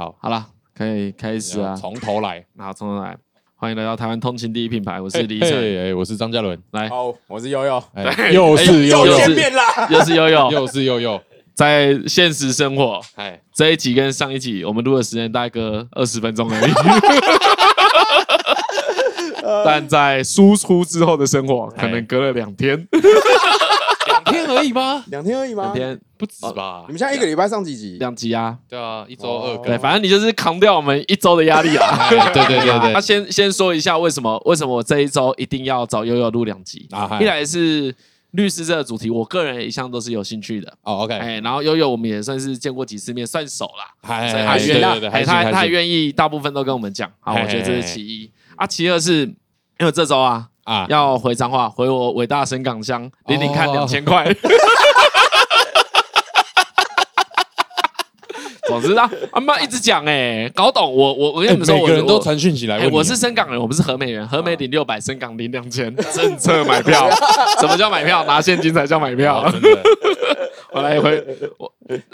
嘿，好，好了，可以开始啊，从头来，好，从头来，欢迎来到台湾通勤第一品牌，我是李晨，哎，我是张嘉伦，来，好，我是悠悠，又是悠悠，又见面啦，又是悠悠，又是悠悠，在现实生活，哎，这一集跟上一集我们录的时间大概隔二十分钟而已，但在输出之后的生活可能隔了两天。天而已吗？两天而已吗？两天不止吧？你们现在一个礼拜上几集？两集啊？对啊，一周二更。对，反正你就是扛掉我们一周的压力啊！对对对对。那先先说一下为什么？为什么我这一周一定要找悠悠录两集？一来是律师这个主题，我个人一向都是有兴趣的。哦，OK。哎，然后悠悠我们也算是见过几次面，算熟啦。还还还愿意，还，他他愿意大部分都跟我们讲。好，我觉得这是其一啊。其二是因为这周啊啊要回彰化，回我伟大神港乡，领领看两千块。总之啊，阿妈一直讲哎，搞懂我我我跟你们说，每个人都传讯起来问，我是深港人，我不是和美人，和美领六百，深港领两千，政策买票，什么叫买票？拿现金才叫买票。我来回我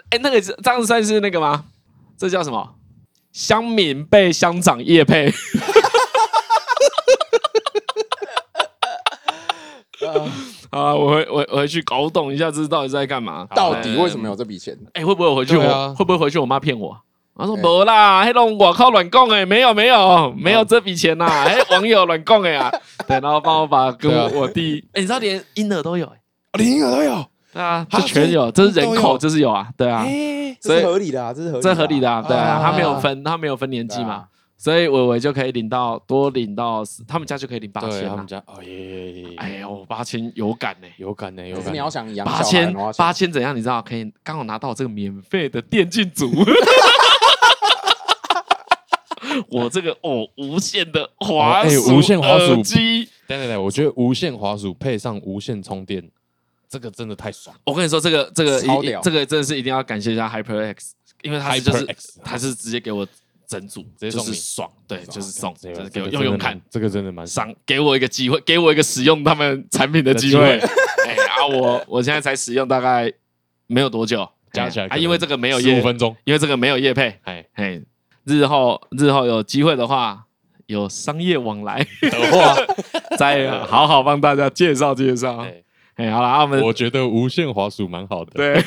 哎，那个这样算是那个吗？这叫什么？乡民被乡长叶配。啊，我回我回去搞懂一下，这是到底在干嘛？到底为什么有这笔钱？哎，会不会回去我会不会回去我妈骗我？她说没啦，黑龙我靠乱供哎，没有没有没有这笔钱呐，哎，网友乱供哎呀，对，然后帮我把跟我弟，哎，你知道连婴儿都有哎，连婴儿都有，对啊，这全有，这是人口这是有啊，对啊，这是合理的啊，这是合这合理的啊，对啊，他没有分他没有分年纪嘛。所以伟伟就可以领到多领到，他们家就可以领八千。他们家，哦耶！哎呦，八千有感呢，有感呢，有感。你要想养八千，八千怎样？你知道？可以刚好拿到这个免费的电竞组。我这个哦，无线的滑鼠，无线滑鼠机。对对对，我觉得无线滑鼠配上无线充电，这个真的太爽。我跟你说，这个这个这个真的是一定要感谢一下 HyperX，因为它就是它是直接给我。整组直接送你。爽，对，就是送，就是给我用用看，这个真的蛮爽，给我一个机会，给我一个使用他们产品的机会。哎啊，我我现在才使用大概没有多久，加起来啊，因为这个没有十，五分钟，因为这个没有业配，哎。哎，日后日后有机会的话，有商业往来的话，再好好帮大家介绍介绍。哎，好了，我们我觉得无线滑鼠蛮好的，对。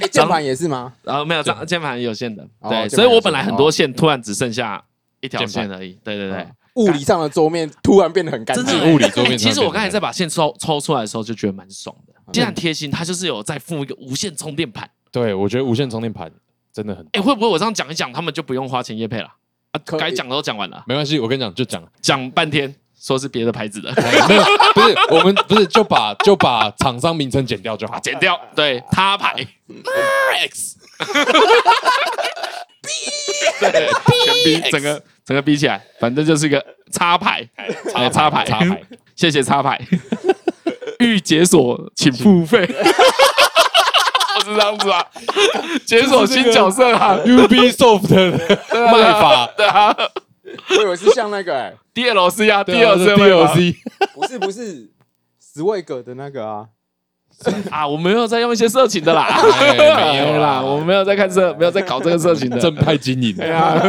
键盘也是吗？然后没有，这键盘有线的，对，所以我本来很多线突然只剩下一条线而已。对对对，物理上的桌面突然变得很干净。物理桌面。其实我刚才在把线抽抽出来的时候，就觉得蛮爽的。非常贴心，它就是有再附一个无线充电盘。对，我觉得无线充电盘真的很。哎，会不会我这样讲一讲，他们就不用花钱夜配了？啊，该讲的都讲完了。没关系，我跟你讲，就讲讲半天。说是别的牌子的，没有，不是我们不是就把就把厂商名称剪掉就好，剪掉，对，他牌，X，对，全 B，整个整个 B 起来，反正就是一个插牌，插插牌，插牌，谢谢插牌，欲解锁请付费，不是这样子啊，解锁新角色啊，Ubisoft 的卖法，对啊。我以为是像那个 哎，DLC 啊，DLC，不是不是，Swag 的那个啊，啊，我没有在用一些色情的啦，没有啦，我们没有在看色，没有在搞这个色情的，正派经营，对啊，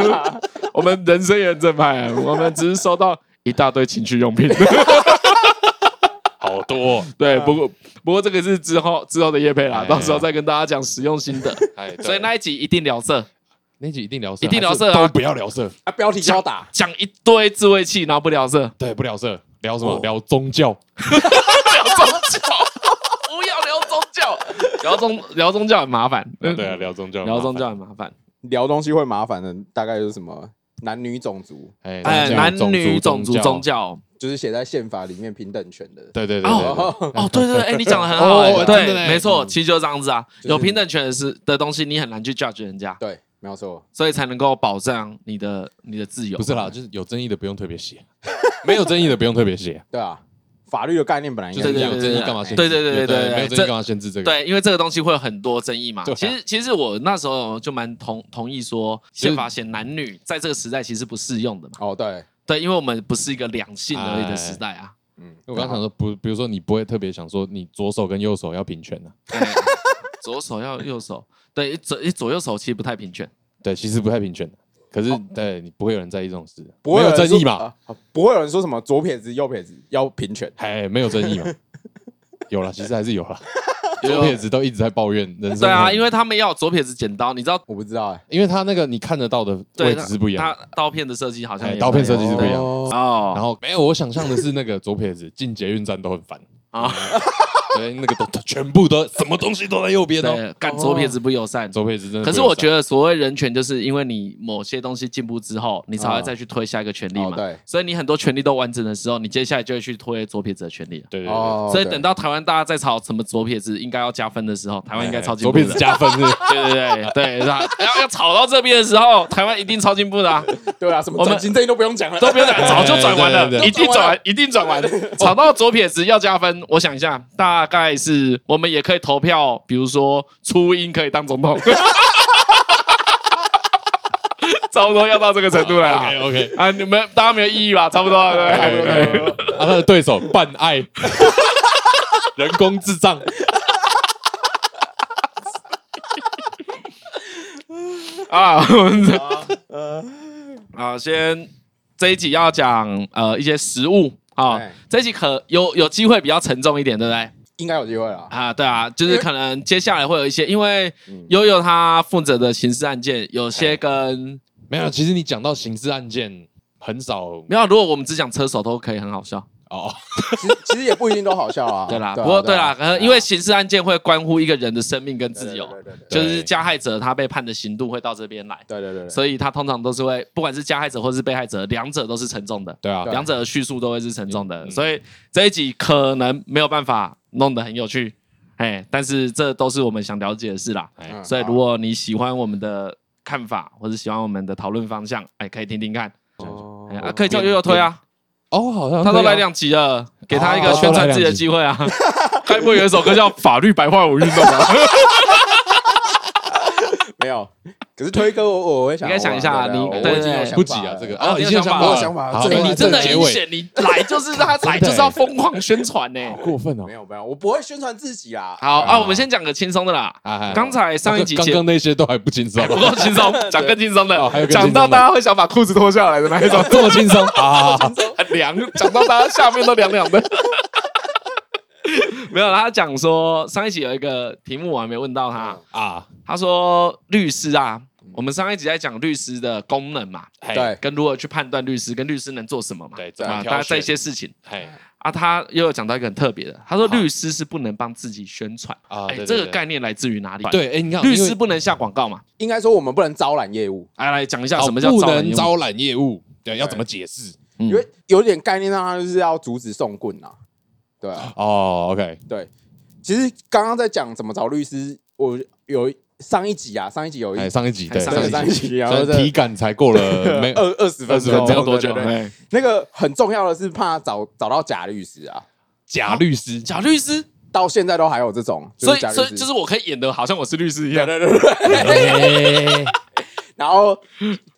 我们人生也很正派，我们只是收到一大堆情趣用品，好多，对，不过不过这个是之后之后的夜配啦，到时候再跟大家讲使用心得，所以那一集一定聊色。那集一定聊色，一定聊色啊！都不要聊色啊！标题要打，讲一堆自慰器，然后不聊色。对，不聊色，聊什么？聊宗教。聊宗教，不要聊宗教，聊宗聊宗教很麻烦。对啊，聊宗教，聊宗教很麻烦。聊东西会麻烦的，大概就是什么男女种族，哎，男女种族宗教，就是写在宪法里面平等权的。对对对。哦，对对，哎，你讲的很好，对，没错，其实就是这样子啊。有平等权的是的东西，你很难去 judge 人家。对。没有错，所以才能够保障你的你的自由。不是啦，就是有争议的不用特别写，没有争议的不用特别写。对啊，法律的概念本来应该这样，有争议干嘛限制？对对对对对，没有争议干嘛限制这个？对，因为这个东西会有很多争议嘛。其实其实我那时候就蛮同同意说，宪法写男女在这个时代其实不适用的嘛。哦，对对，因为我们不是一个两性而已的时代啊。嗯，我刚刚想说不，比如说你不会特别想说你左手跟右手要平权的，左手要右手，对左左右手其实不太平权。对，其实不太平权。可是对你不会有人在意这种事，不会有争议嘛？不会有人说什么左撇子右撇子要平权，哎，没有争议嘛？有了，其实还是有了。左撇子都一直在抱怨人生。对啊，因为他们要左撇子剪刀，你知道？我不知道哎，因为他那个你看得到的位置是不一样，他刀片的设计好像刀片设计是不一样哦。然后没有，我想象的是那个左撇子进捷运站都很烦啊。对，那个都全部都什么东西都在右边哦。干左撇子不友善，左撇子真的。可是我觉得所谓人权，就是因为你某些东西进步之后，你才会再去推下一个权利嘛。对。所以你很多权利都完整的时候，你接下来就会去推左撇子的权利。对对对。所以等到台湾大家在吵什么左撇子应该要加分的时候，台湾应该超进步。左撇子加分是？对对对对，是吧？要要吵到这边的时候，台湾一定超进步的。对啊，什么转型正义都不用讲了，都不用讲，早就转完了，一定转完，一定转完。吵到左撇子要加分，我想一下，大概是。我们也可以投票，比如说初音可以当总统，差不多要到这个程度了。OK OK 啊，你们大家没有异议吧？差不多，对，差不对。啊，他的对手办爱，人工智障。啊，好，先这一集要讲呃一些食物啊，这一集可有有机会比较沉重一点，对不对？应该有机会了啊，对啊，就是可能接下来会有一些，因为悠悠他负责的刑事案件，有些跟没有。其实你讲到刑事案件很少，没有。如果我们只讲车手，都可以很好笑哦。其实其实也不一定都好笑啊。对啦，不过对啦，可能因为刑事案件会关乎一个人的生命跟自由，就是加害者他被判的刑度会到这边来。对对对。所以他通常都是会，不管是加害者或是被害者，两者都是沉重的。对啊，两者的叙述都会是沉重的。所以这一集可能没有办法。弄得很有趣，哎，但是这都是我们想了解的事啦，哎，所以如果你喜欢我们的看法，或者喜欢我们的讨论方向，哎，可以听听看，哦，啊，可以叫悠悠推啊，哦，好像他都来两集了，给他一个宣传自己的机会啊，该不会有一首歌叫《法律白话文运动》吧？没有。可是推歌，我我会想，应该想一下，你对对不急啊，这个。啊，你已经有想法，我有想法，你真的很险，你来就是他来就是要疯狂宣传呢，过分哦，没有没有，我不会宣传自己啊。好啊，我们先讲个轻松的啦。刚才上一集刚刚那些都还不轻松，不够轻松，讲更轻松的，还有讲到大家会想把裤子脱下来的那一种，这么轻松？啊，很凉，讲到大家下面都凉凉的。没有，他讲说上一集有一个题目我还没问到他。啊，他说律师啊。我们上一集在讲律师的功能嘛，对，跟如何去判断律师，跟律师能做什么嘛，对，啊，大家这些事情，啊，他又有讲到一个很特别的，他说律师是不能帮自己宣传。啊，哎，这个概念来自于哪里？对，哎，你看，律师不能下广告嘛，应该说我们不能招揽业务，来来讲一下什么叫不能招揽业务，对，要怎么解释？因为有点概念上，他就是要阻止送棍呐，对啊，哦，OK，对，其实刚刚在讲怎么找律师，我有。上一集啊，上一集有一上一集对上一集，然后体感才过了 没二二十分钟，没有多久。那个很重要的是怕找找到假律师啊，假律师，假律师？到现在都还有这种，所以所以就是我可以演的好像我是律师一样，对对对。然后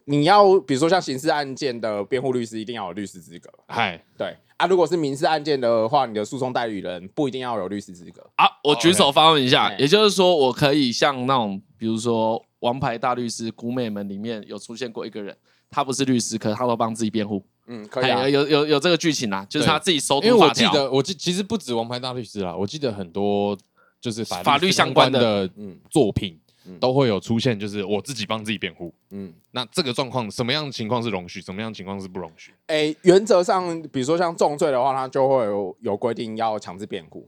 你要比如说像刑事案件的辩护律师，一定要有律师资格，嗨，对。啊，如果是民事案件的话，你的诉讼代理人不一定要有律师资格啊。我举手发问一下，也就是说，我可以像那种，比如说《王牌大律师》《古美门》里面有出现过一个人，他不是律师，可是他都帮自己辩护。嗯，可以啊，有有有这个剧情啊，就是他自己收。因为我记得，我记其实不止《王牌大律师》啦，我记得很多就是法律相关的嗯作品。都会有出现，就是我自己帮自己辩护。嗯，那这个状况什么样的情况是容许，什么样的情况是不容许？哎，原则上，比如说像重罪的话，它就会有有规定要强制辩护，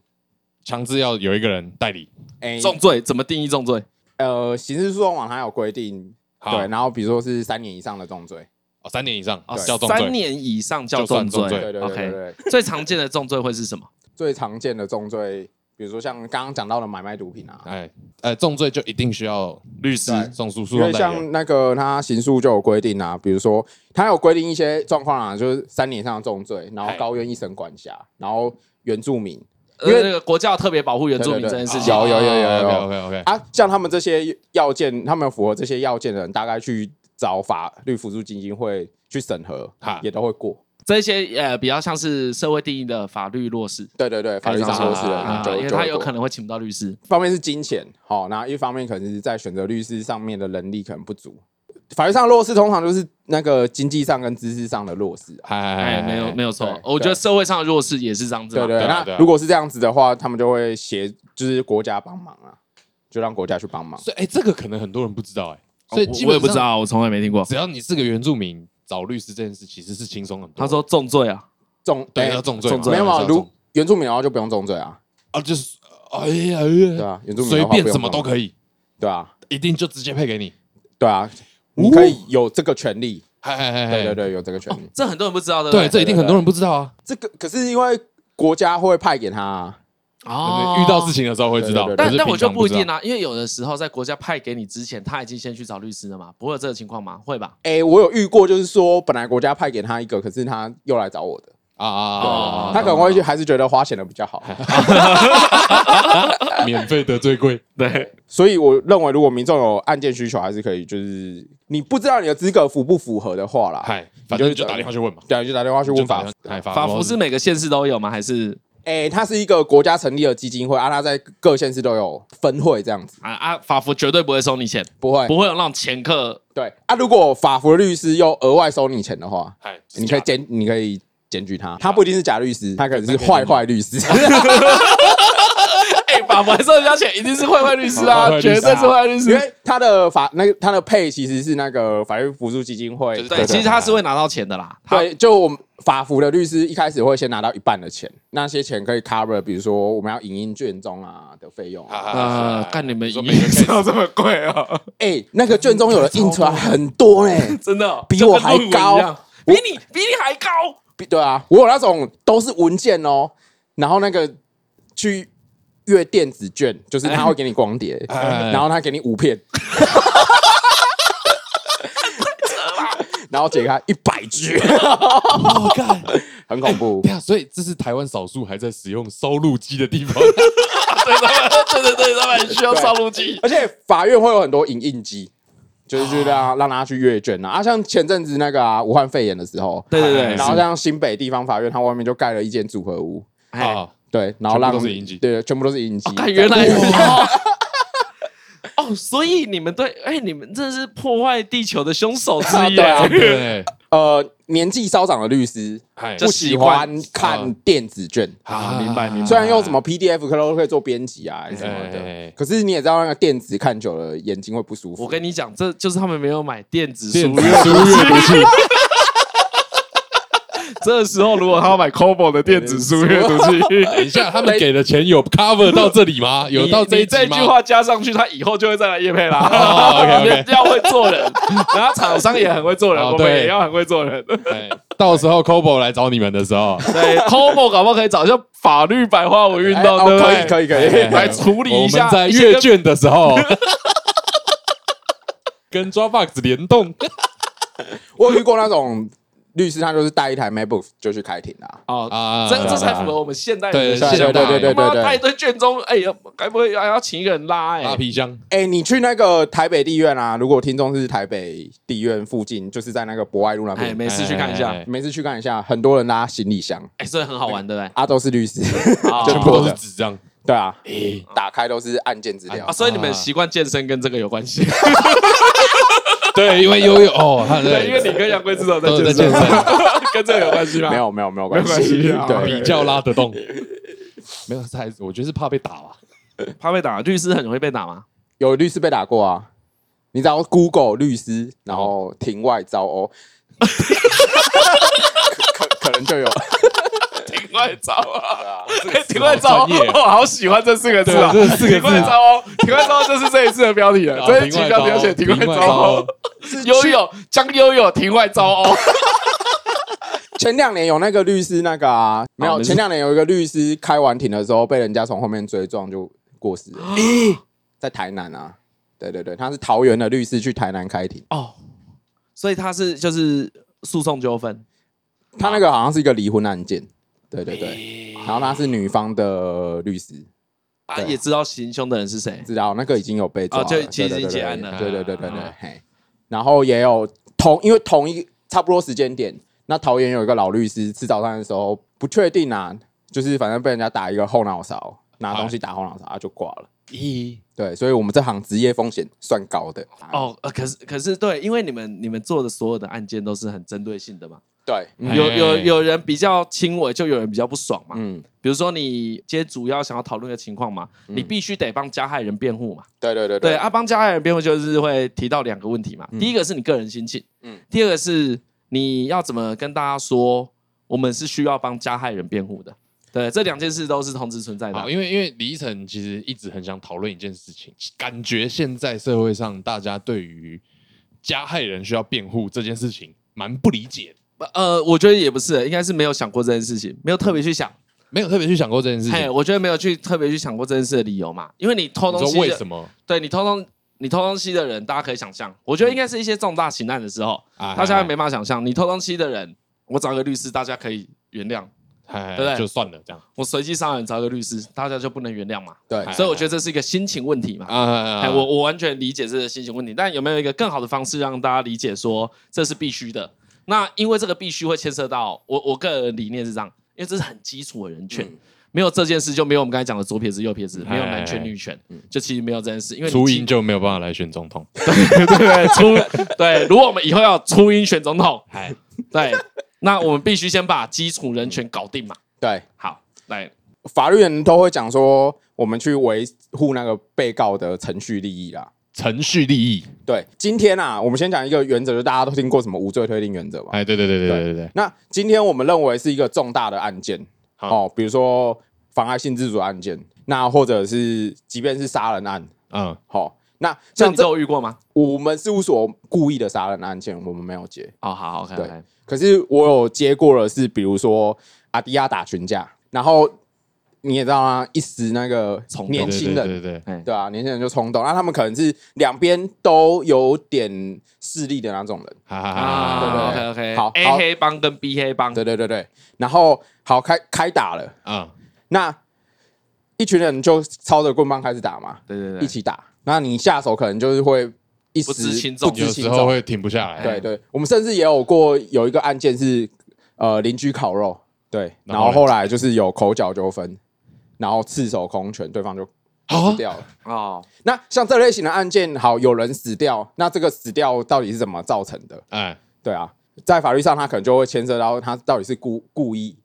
强制要有一个人代理。哎，重罪怎么定义重罪？呃，刑事诉讼法它有规定，对，然后比如说是三年以上的重罪，哦，三年以上叫重罪，三年以上叫重罪。对对对对。最常见的重罪会是什么？最常见的重罪。比如说像刚刚讲到的买卖毒品啊，哎，呃，重罪就一定需要律师送诉诉讼，因为像那个他刑诉就有规定啊，比如说他有规定一些状况啊，就是三年以上的重罪，然后高院一审管辖，然后原住民，因为那个国家特别保护原住民这件事情，有有有有有，OK OK 啊，像他们这些要件，他们符合这些要件的人，大概去找法律辅助基金会去审核，也都会过。这些呃比较像是社会定义的法律弱势，对对对，法律上弱势的，因为他有可能会请不到律师。一方面是金钱，好，那一方面可能是在选择律师上面的能力可能不足。法律上弱势通常就是那个经济上跟知识上的弱势。哎，没有没有错，我觉得社会上的弱势也是这样子。对对，那如果是这样子的话，他们就会协，就是国家帮忙啊，就让国家去帮忙。所以，哎，这个可能很多人不知道，哎，所以基本不知道，我从来没听过。只要你是个原住民，找律师这件事其实是轻松很多。他说重罪啊，重对要重罪，没有啊？如原住民的话就不用重罪啊，啊，就是哎呀，对啊，原住民随便什么都可以，对啊，一定就直接配给你，对啊。你可以有这个权利，对对对，有这个权利，这很多人不知道的，对，这一定很多人不知道啊。这个可是因为国家会派给他，哦，遇到事情的时候会知道，但但我就不一定啊，因为有的时候在国家派给你之前，他已经先去找律师了嘛，不会有这个情况吗？会吧？哎，我有遇过，就是说本来国家派给他一个，可是他又来找我的。啊啊！他可能会还是觉得花钱的比较好，免费的最贵。对，所以我认为，如果民众有案件需求，还是可以，就是你不知道你的资格符不符合的话啦，嗨，反正就打电话去问嘛，对，就打电话去问法。法服是每个县市都有吗？还是？哎，它是一个国家成立的基金会啊，它在各县市都有分会这样子啊啊，法服绝对不会收你钱，不会，不会有那种掮客。对啊，如果法服的律师又额外收你钱的话，你可以检，你可以。检举他，他不一定是假律师，他可能是坏坏律师。哎，法服收人家钱，一定是坏坏律师啊，绝对是坏律师。因为他的法，那个他的配其实是那个法律辅助基金会。对，其实他是会拿到钱的啦。对，就我们法服的律师一开始会先拿到一半的钱，那些钱可以 cover，比如说我们要影印卷宗啊的费用啊。看你们影印要这么贵啊？哎，那个卷宗有的印出来很多嘞，真的比我还高，比你比你还高。对啊，我有那种都是文件哦，然后那个去阅电子券，就是他会给你光碟，然后他给你五片，然后解开一百句，我靠，很恐怖。所以这是台湾少数还在使用烧录机的地方。对对对，他们需要烧录机，而且法院会有很多影印机。就是就让让他去阅卷啊，像前阵子那个啊，武汉肺炎的时候，对对对，然后像新北地方法院，它外面就盖了一间组合屋啊，对，然后让对，全部都是影集。哦，原来 哦，所以你们对，哎，你们这是破坏地球的凶手之一啊，对，呃。年纪稍长的律师不喜欢看电子卷啊，明白明白。虽然用什么 PDF 可能都可以做编辑啊什么的，可是你也知道那个电子看久了眼睛会不舒服。我跟你讲，这就是他们没有买电子书阅读器。这个时候，如果他要买 c o b o 的电子书阅读器，等一下，他们给的钱有 cover 到这里吗？有到这一这句话加上去，他以后就会再来业配啦。OK，要会做人，然后厂商也很会做人，我们也要很会做人。到时候 c o b o 来找你们的时候，对 c o b o 搞不好可以找一下法律白话文运动，对不对？可以可以可以来处理一下。在阅卷的时候，跟 Dropbox 联动。我有遇过那种。律师他就是带一台 MacBook 就去开庭了哦啊，这这才符合我们现代人的现代，对对对对对，带一堆卷宗，哎呀，该不会还要请一个人拉哎？拉皮箱？哎，你去那个台北地院啊？如果听众是台北地院附近，就是在那个博爱路那边，每次去看一下，没事去看一下，很多人拉行李箱，哎，所以很好玩，对不对？啊，都是律师，全部都是纸张，对啊，打开都是案件资料，所以你们习惯健身跟这个有关系。对，因为悠悠 哦，他对，因为你跟杨贵志都在健身，跟这个有关系吗？没有，没有，没有关系。对，比较拉得动，没有，还是我觉得是怕被打吧？怕被打，律师很容易被打吗？有律师被打过啊！你只要 Google 律师，然后庭外招哦，可可能就有。庭外招啊！庭外招，我好喜欢这四个字啊！这四个字，庭外招哦，庭外招就是这一次的标题了。这一期标题要写庭外招哦，悠悠将悠悠庭外招哦。前两年有那个律师，那个啊，没有。前两年有一个律师开完庭的时候，被人家从后面追撞就过世了。在台南啊，对对对，他是桃园的律师去台南开庭哦，所以他是就是诉讼纠纷，他那个好像是一个离婚案件。对对对，然后他是女方的律师，啊，也知道行凶的人是谁，知道那个已经有被抓了，就其实已经结案了，对对对对对，嘿，然后也有同，因为同一差不多时间点，那桃园有一个老律师吃早餐的时候不确定啊，就是反正被人家打一个后脑勺，拿东西打后脑勺，他就挂了，咦，对，所以我们这行职业风险算高的。哦，呃，可是可是对，因为你们你们做的所有的案件都是很针对性的嘛。对，嗯、有有有人比较轻微，就有人比较不爽嘛。嗯，比如说你今天主要想要讨论的情况嘛，嗯、你必须得帮加害人辩护嘛。对对对对，对啊，帮加害人辩护就是会提到两个问题嘛。嗯、第一个是你个人心情，嗯，第二个是你要怎么跟大家说，我们是需要帮加害人辩护的。对，这两件事都是同时存在的。因为因为李依晨其实一直很想讨论一件事情，感觉现在社会上大家对于加害人需要辩护这件事情蛮不理解的。呃，我觉得也不是，应该是没有想过这件事情，没有特别去想，没有特别去想过这件事情。嘿，我觉得没有去特别去想过这件事的理由嘛，因为你偷东西，为什么？对你偷东你偷东西的人，大家可以想象，我觉得应该是一些重大刑案的时候，嗯、大家没办法想象，你偷东西的人，我找个律师，大家可以原谅。对不对？就算了，这样我随机杀人找个律师，大家就不能原谅嘛？对，所以我觉得这是一个心情问题嘛。啊，我我完全理解这个心情问题，但有没有一个更好的方式让大家理解说这是必须的？那因为这个必须会牵涉到我我个人理念是这样，因为这是很基础的人权，没有这件事就没有我们刚才讲的左撇子右撇子，没有男权女权，就其实没有这件事，因为初音就没有办法来选总统。对对对，初对，如果我们以后要初音选总统，哎，对。那我们必须先把基础人权搞定嘛？对，好，来，法律人都会讲说，我们去维护那个被告的程序利益啦。程序利益，对。今天啊，我们先讲一个原则，就大家都听过什么无罪推定原则嘛？哎，对对对对对对对。那今天我们认为是一个重大的案件，哦，比如说妨碍性自主案件，那或者是即便是杀人案，嗯，好。那像这有遇过吗？我们事务所故意的杀人案件，我们没有接。哦，好，OK，对。可是我有接过了是，比如说阿迪亚打群架，然后你也知道啊？一时那个年轻人，对对对，对啊，年轻人就冲动，那他们可能是两边都有点势力的那种人。啊，OK OK，好，A 黑帮跟 B 黑帮，对对对对。然后好开开打了，嗯，那一群人就操着棍棒开始打嘛，对对对，一起打。那你下手可能就是会一时不知轻重，有时候会停不下来。对对，我们甚至也有过有一个案件是呃邻居烤肉，对，然后后来就是有口角纠纷，然后赤手空拳，对方就死掉了。哦，那像这类型的案件，好，有人死掉，那这个死掉到底是怎么造成的？哎，对啊，在法律上他可能就会牵涉到他到底是故故意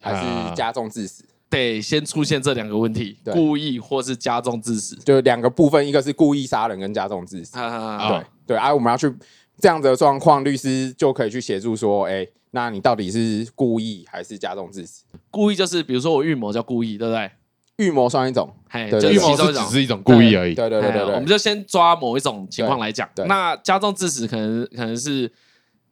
还是加重致死。得先出现这两个问题，故意或是加重致死，就两个部分，一个是故意杀人跟加重致死。对对，而我们要去这样子的状况，律师就可以去协助说，哎，那你到底是故意还是加重致死？故意就是比如说我预谋叫故意，对不对？预谋算一种，嘿，就预谋是只是一种故意而已。对对对对，我们就先抓某一种情况来讲。那加重致死可能可能是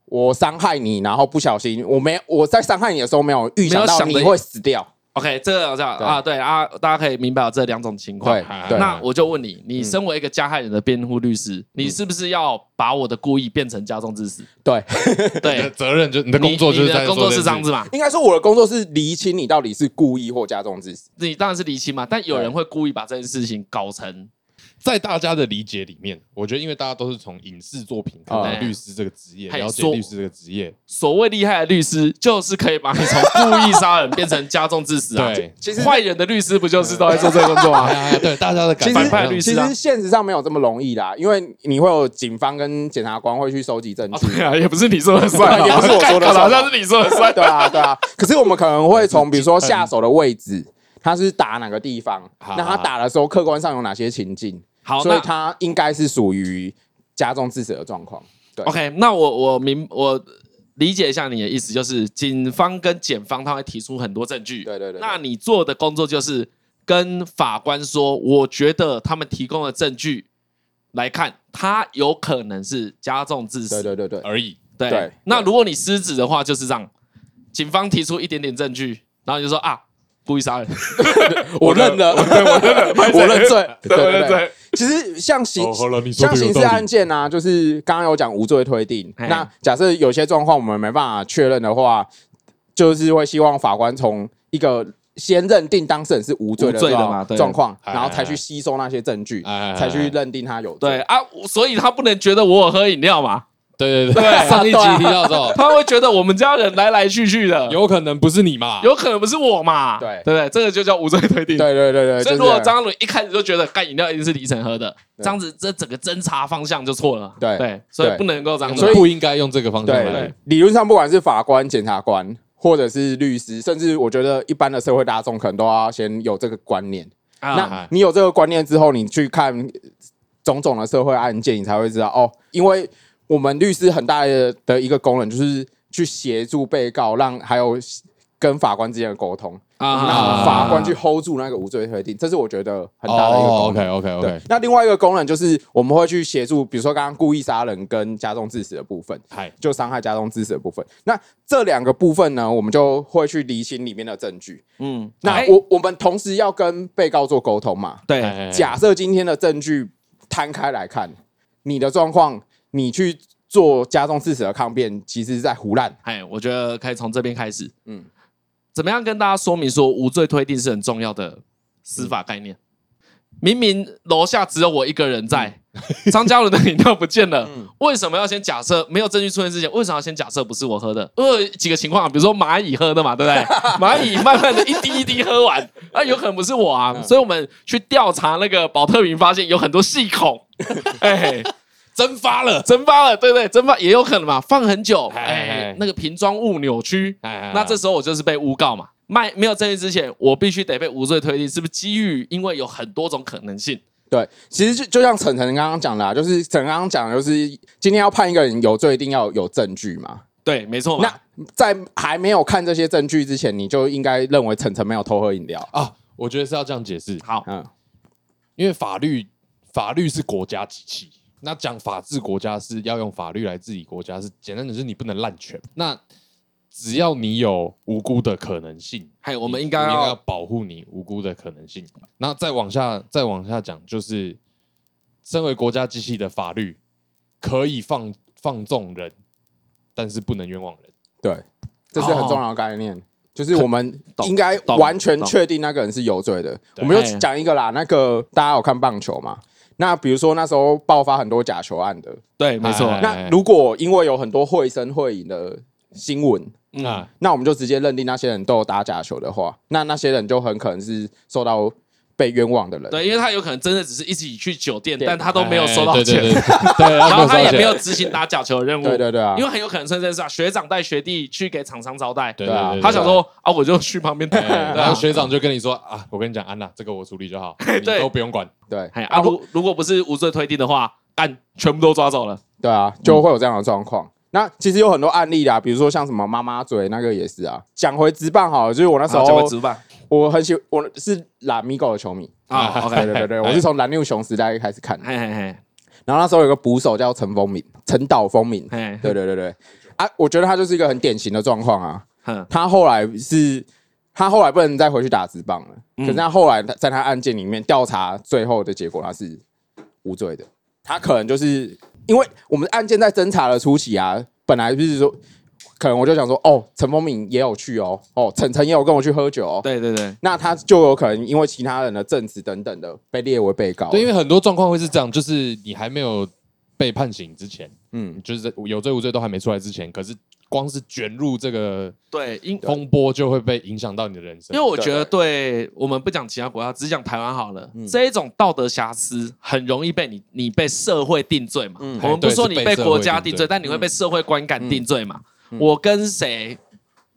我伤害你，然后不小心，我没我在伤害你的时候没有预想到你会死掉。OK，这个我知道啊，对啊，大家可以明白这两种情况。对，那我就问你，你身为一个加害人的辩护律师，你是不是要把我的故意变成加重致死？对，对，责任就你的工作就是工作是这样子嘛？应该说我的工作是厘清你到底是故意或加重致死。你当然是厘清嘛，但有人会故意把这件事情搞成。在大家的理解里面，我觉得因为大家都是从影视作品看到律师这个职业，了解律师这个职业。所谓厉害的律师，就是可以把你从故意杀人变成加重致死啊！对，其实坏人的律师不就是都在做这个工作啊？对，大家的感反派律师，其实现实上没有这么容易啦，因为你会有警方跟检察官会去收集证据。对 啊，也不是你说的算，也不是我说的，好像是你说的算。对啊，对啊。可是我们可能会从比如说下手的位置，他是打哪个地方？那他打的时候，客观上有哪些情境？好，所以他应该是属于加重致死的状况。对，OK，那我我明我理解一下你的意思，就是警方跟检方他会提出很多证据。对对对。那你做的工作就是跟法官说，我觉得他们提供的证据来看，他有可能是加重致死。对对对对，而已。对。那如果你失职的话，就是这样，警方提出一点点证据，然后你就说啊。故意杀人，我认了，我认了，我认罪，对对对。其实像刑像刑事案件啊，就是刚刚有讲无罪推定。那假设有些状况我们没办法确认的话，就是会希望法官从一个先认定当事人是无罪的状况，然后才去吸收那些证据，才去认定他有罪。对啊，所以他不能觉得我有喝饮料嘛。对对对，上一集提到之后，他会觉得我们家人来来去去的，有可能不是你嘛，有可能不是我嘛，对对不对？这个就叫无罪推定。对对对对。所以如果张嘉伦一开始就觉得干饮料一定是李晨喝的，这样子这整个侦查方向就错了。对对，所以不能够这样，所以不应该用这个方向来。理论上，不管是法官、检察官，或者是律师，甚至我觉得一般的社会大众，可能都要先有这个观念。那你有这个观念之后，你去看种种的社会案件，你才会知道哦，因为。我们律师很大的的一个功能就是去协助被告，让还有跟法官之间的沟通啊，让法官去 hold 住那个无罪推定，这是我觉得很大的一个功能。OK OK OK。那另外一个功能就是我们会去协助，比如说刚刚故意杀人跟加重致死的部分，就伤害加重致死的部分。那这两个部分呢，我们就会去厘清里面的证据。嗯，那我我们同时要跟被告做沟通嘛？对。假设今天的证据摊开来看，你的状况。你去做加重致死的抗辩，其实是在胡乱。哎，我觉得可以从这边开始。嗯，怎么样跟大家说明说无罪推定是很重要的司法概念？明明楼下只有我一个人在，张嘉伦的饮料不见了，为什么要先假设没有证据出现之前，为什么要先假设不是我喝的？呃，几个情况，比如说蚂蚁喝的嘛，对不对？蚂蚁慢慢的一滴一滴喝完，那有可能不是我啊。所以我们去调查那个宝特瓶，发现有很多细孔。哎。蒸发了，蒸发了，对不对？蒸发也有可能嘛，放很久，哎，那个瓶装物扭曲，那这时候我就是被诬告嘛。卖没有证据之前，我必须得被无罪推定，是不是？基于因为有很多种可能性。对，其实就就像晨晨刚刚讲的啊，就是晨刚刚讲的，就是今天要判一个人有罪，一定要有证据嘛。对，没错。那在还没有看这些证据之前，你就应该认为晨晨没有偷喝饮料啊？我觉得是要这样解释。好，嗯，因为法律，法律是国家机器。那讲法治国家是要用法律来治理国家，是简单的，是你不能滥权。那只要你有无辜的可能性，还有我们应该要保护你无辜的可能性。那再往下，再往下讲，就是身为国家机器的法律可以放放纵人，但是不能冤枉人。对，这是很重要的概念，就是我们应该完全确定那个人是有罪的。我们就讲一个啦，那个大家有看棒球吗？那比如说那时候爆发很多假球案的，对，没错。那如果因为有很多会声会影的新闻，嗯，那我们就直接认定那些人都有打假球的话，那那些人就很可能是受到被冤枉的人。对，因为他有可能真的只是一起去酒店，但他都没有收到钱，对，然后他也没有执行打假球的任务，对对对啊，因为很有可能是这样，学长带学弟去给厂商招待，对啊，他想说啊，我就去旁边，然后学长就跟你说啊，我跟你讲，安娜，这个我处理就好，你都不用管。对，啊，如如果不是无罪推定的话，案全部都抓走了。对啊，就会有这样的状况。那其实有很多案例啦，比如说像什么妈妈嘴那个也是啊。讲回职棒好了，就是我那时候，讲回职棒，我很喜欢，我是蓝米狗的球迷啊。对对对对，我是从蓝牛熊时代开始看。嘿嘿嘿。然后那时候有个捕手叫陈风敏，陈岛风敏。对对对对。啊，我觉得他就是一个很典型的状况啊。他后来是。他后来不能再回去打直棒了，可是他后来在他案件里面调查，最后的结果他是无罪的。他可能就是因为我们案件在侦查的初期啊，本来就是说，可能我就想说，哦，陈风敏也有去哦，哦，陈晨也有跟我去喝酒哦，对对对，那他就有可能因为其他人的证词等等的被列为被告。对，因为很多状况会是这样，就是你还没有被判刑之前，嗯，就是有罪无罪都还没出来之前，可是。光是卷入这个对风波，就会被影响到你的人生。因为我觉得，对我们不讲其他国家，只讲台湾好了。这一种道德瑕疵很容易被你你被社会定罪嘛。我们不说你被国家定罪，但你会被社会观感定罪嘛。我跟谁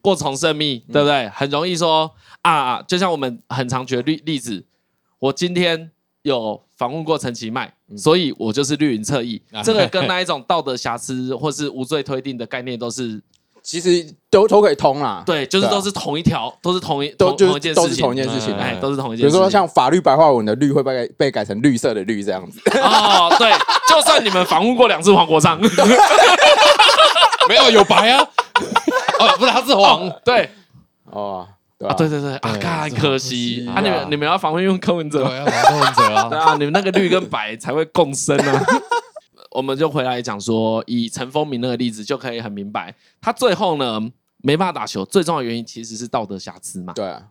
过从甚密，对不对？很容易说啊，就像我们很常举例例子，我今天有访问过陈其迈。所以我就是绿营侧翼，这个跟那一种道德瑕疵或是无罪推定的概念都是，其实都都可以通啦。对，就是都是同一条，都是同一都就一件事情，同一件事情，哎，都是同一件事情。比如说像法律白话文的绿会被被改成绿色的绿这样子。哦，对，就算你们访问过两次黄国昌，没有有白啊，哦，不是他是黄，对，哦。啊，对对对，啊，太可惜啊！你们你们要访问用柯文哲，要访问柯文哲啊！对啊，你们那个绿跟白才会共生啊！我们就回来讲说，以陈风明那个例子就可以很明白，他最后呢没办法打球，最重要的原因其实是道德瑕疵嘛。对啊，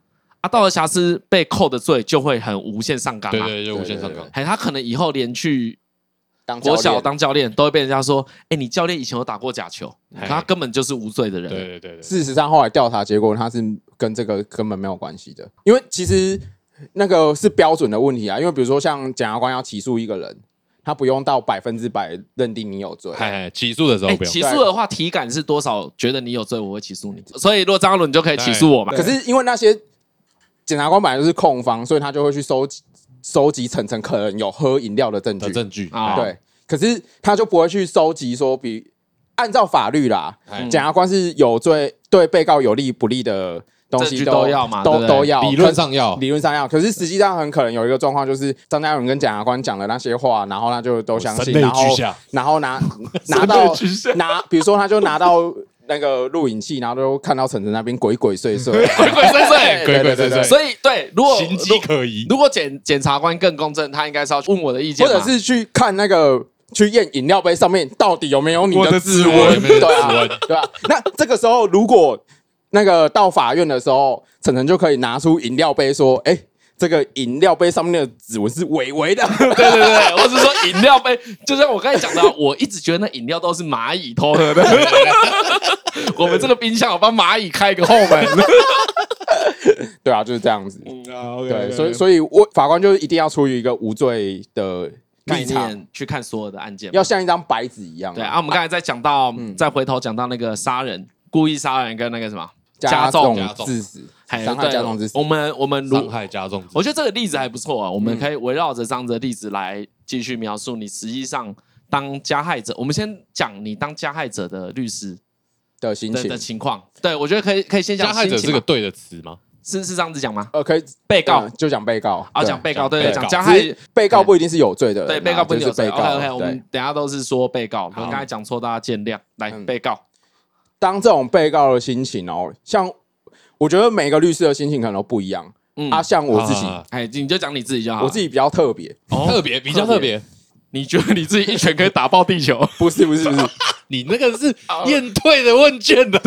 啊，道德瑕疵被扣的罪就会很无限上纲嘛。对对，就无限上纲。哎，他可能以后连去国小当教练，都会被人家说：“哎，你教练以前有打过假球，他根本就是无罪的人。”对对对对。事实上，后来调查结果，他是跟这个根本没有关系的，因为其实那个是标准的问题啊。因为比如说，像检察官要起诉一个人，他不用到百分之百认定你有罪。哎，起诉的时候不用。起诉的话，体感是多少？觉得你有罪，我会起诉你。所以，如果张伦，你就可以起诉我嘛。可是因为那些检察官本来就是控方，所以他就会去收集。收集层层可能有喝饮料的证据，证据啊，对，可是他就不会去收集说，比按照法律啦，检察官是有罪，对被告有利不利的东西都要嘛，都都要，理论上要，理论上要，可是实际上很可能有一个状况，就是张家伦跟检察官讲的那些话，然后他就都相信，然后然后拿 拿到拿，比如说他就拿到。那个录影器，然后都看到晨晨那边鬼鬼祟祟，鬼鬼祟祟，鬼鬼祟祟。所以，对，如果形迹可疑，如果检检察官更公正，他应该是要问我的意见，或者是去看那个去验饮料杯上面到底有没有你的指纹，对啊，对吧？那这个时候，如果那个到法院的时候，晨晨就可以拿出饮料杯说：“哎。”这个饮料杯上面的指纹是伟伟的，对对对，我是说饮料杯，就像我刚才讲的，我一直觉得那饮料都是蚂蚁偷喝的。我们这个冰箱我帮蚂蚁开个后门。对啊，就是这样子。对，所以所以我法官就一定要出于一个无罪的概念去看所有的案件，要像一张白纸一样。对啊，我们刚才在讲到，再回头讲到那个杀人、故意杀人跟那个什么加重致死。伤害加重致死，我们我们伤害加重，我觉得这个例子还不错啊。我们可以围绕着这样子的例子来继续描述你实际上当加害者。我们先讲你当加害者的律师的心情的情况。对，我觉得可以可以先讲加害者是个对的词吗？是是这样子讲吗？呃，可以。被告就讲被告啊，讲被告对，讲加害被告不一定是有罪的，对，被告不一定有罪。OK OK，我们等下都是说被告，我们刚才讲错，大家见谅。来，被告当这种被告的心情哦，像。我觉得每个律师的心情可能都不一样。嗯，啊，像我自己，哎，你就讲你自己就好。我自己比较特别，特别比较特别。你觉得你自己一拳可以打爆地球？不是不是不是，你那个是 验退的问卷的。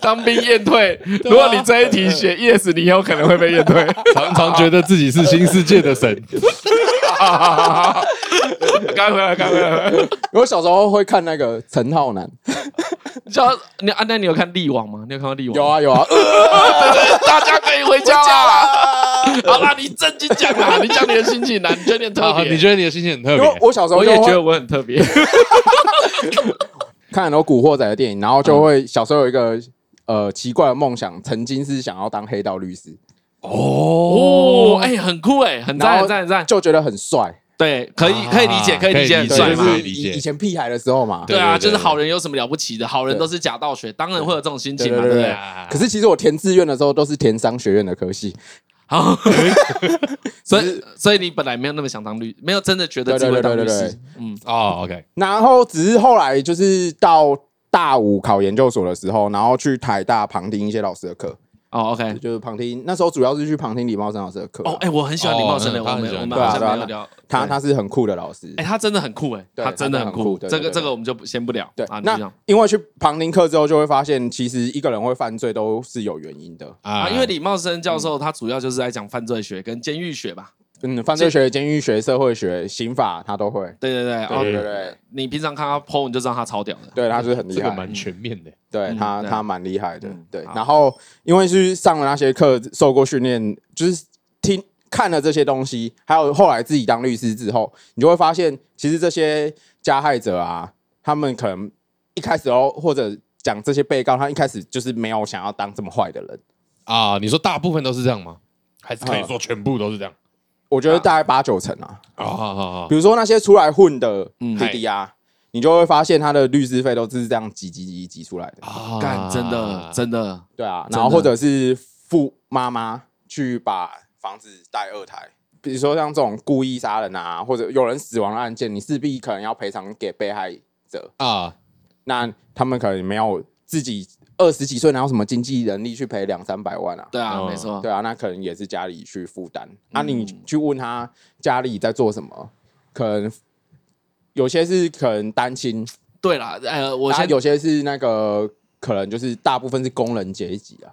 当兵验退，如果你这一题写 yes，你有可能会被验退。常常觉得自己是新世界的神。刚回来，刚回来。我小时候会看那个陈浩南。叫你阿丹，你有看力王吗？你有看过力王？有啊有啊。大家可以回家啦。好啦，你正经讲啊，你讲你的心情啊，你觉得你特别？你觉得你的心情很特别？我小时候也觉得我很特别。看很多古惑仔的电影，然后就会小时候有一个呃奇怪的梦想，曾经是想要当黑道律师。哦，哎，很酷哎，很赞很赞很赞，就觉得很帅。对，可以可以理解，可以理解，就是以以前屁孩的时候嘛。对啊，就是好人有什么了不起的？好人都是假道学，当然会有这种心情嘛，对不对？可是其实我填志愿的时候都是填商学院的科系。好，所以所以你本来没有那么想当律，没有真的觉得自己会当律师。嗯，哦，OK。然后只是后来就是到大五考研究所的时候，然后去台大旁听一些老师的课。哦，OK，就是旁听，那时候主要是去旁听李茂生老师的课。哦，哎，我很喜欢李茂生的，我们我们对啊对啊，他他是很酷的老师，哎，他真的很酷，哎，他真的很酷。这个这个我们就先不聊。对，那因为去旁听课之后，就会发现其实一个人会犯罪都是有原因的啊。因为李茂生教授他主要就是在讲犯罪学跟监狱学吧。嗯，犯罪学、监狱学、社会学、刑法，他都会。对对对，对对对。你平常看他 po，你就知道他超屌的。对，他是很厉害，蛮全面的。对他，他蛮厉害的。对，然后因为是上了那些课，受过训练，就是听看了这些东西，还有后来自己当律师之后，你就会发现，其实这些加害者啊，他们可能一开始哦，或者讲这些被告，他一开始就是没有想要当这么坏的人啊。你说大部分都是这样吗？还是可以说全部都是这样？我觉得大概八九成啊，啊，比如说那些出来混的弟弟啊，你就会发现他的律师费都是这样挤挤挤挤出来的。啊，干，真的真的，对啊，然后或者是父妈妈去把房子带二胎，比如说像这种故意杀人啊，或者有人死亡的案件，你势必可能要赔偿给被害者。啊，那他们可能没有自己。二十几岁，哪有什么经济能力去赔两三百万啊？对啊，没错。对啊，那可能也是家里去负担。那你去问他家里在做什么？可能有些是可能单亲。对啦，呃，我先有些是那个可能就是大部分是工人阶级啊。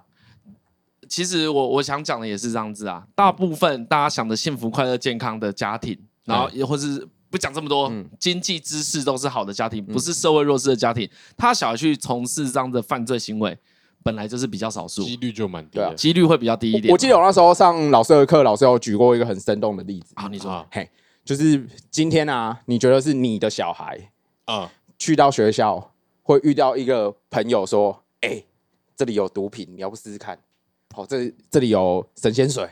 其实我我想讲的也是这样子啊，大部分大家想的幸福、快乐、健康的家庭，然后也或是不讲这么多，经济知识都是好的家庭，不是社会弱势的家庭，他小孩去从事这样的犯罪行为，本来就是比较少数，几率就蛮低的，几率会比较低一点。我记得我那时候上老师的课，老师有举过一个很生动的例子。啊，你说，嘿，就是今天啊，你觉得是你的小孩啊，去到学校会遇到一个朋友说，哎，这里有毒品，你要不试试看？哦，这这里有神仙水。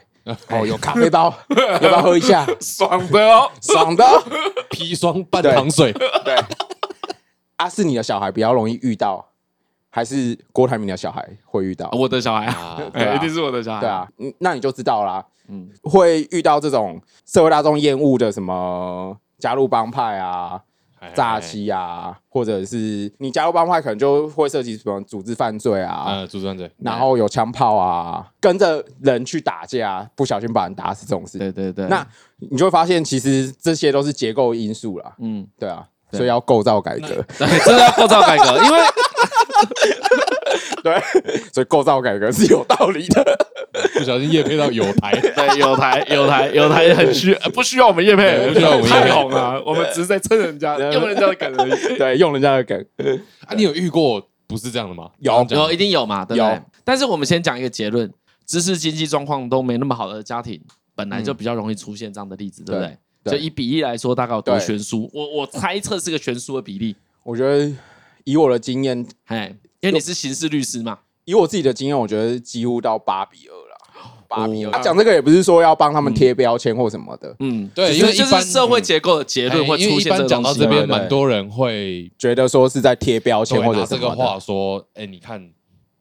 哦，有咖啡包，要不要喝一下？爽的哦，爽的，砒霜半糖水。对，啊，是你的小孩比较容易遇到，还是郭台铭的小孩会遇到？我的小孩啊，一定是我的小孩。对啊，那你就知道啦。嗯，会遇到这种社会大众厌恶的什么加入帮派啊。诈欺啊，或者是你加入帮派，可能就会涉及什么组织犯罪啊，呃，组织犯罪，然后有枪炮啊，跟着人去打架，不小心把人打死这种事。对对对，那你就会发现，其实这些都是结构因素啦。嗯，对啊，所以要构造改革，真的要构造改革，因为。对，所以构造改革是有道理的。不小心业配到有台，对，有台有台有台很需，不需要我们业配，不需要我们太红了。我们只是在蹭人家，用人家的梗而已。对，用人家的梗。啊，你有遇过不是这样的吗？有，有，一定有嘛，对不对？但是我们先讲一个结论：知识经济状况都没那么好的家庭，本来就比较容易出现这样的例子，对不对？就以比例来说，大概有多悬殊？我我猜测是个悬殊的比例。我觉得以我的经验，哎。因为你是刑事律师嘛，以我自己的经验，我觉得几乎到八比二了。八比二，他讲这个也不是说要帮他们贴标签或什么的。嗯，对，因为就是社会结构的结论会出现。讲到这边，蛮多人会觉得说是在贴标签，或者这个话说，哎，你看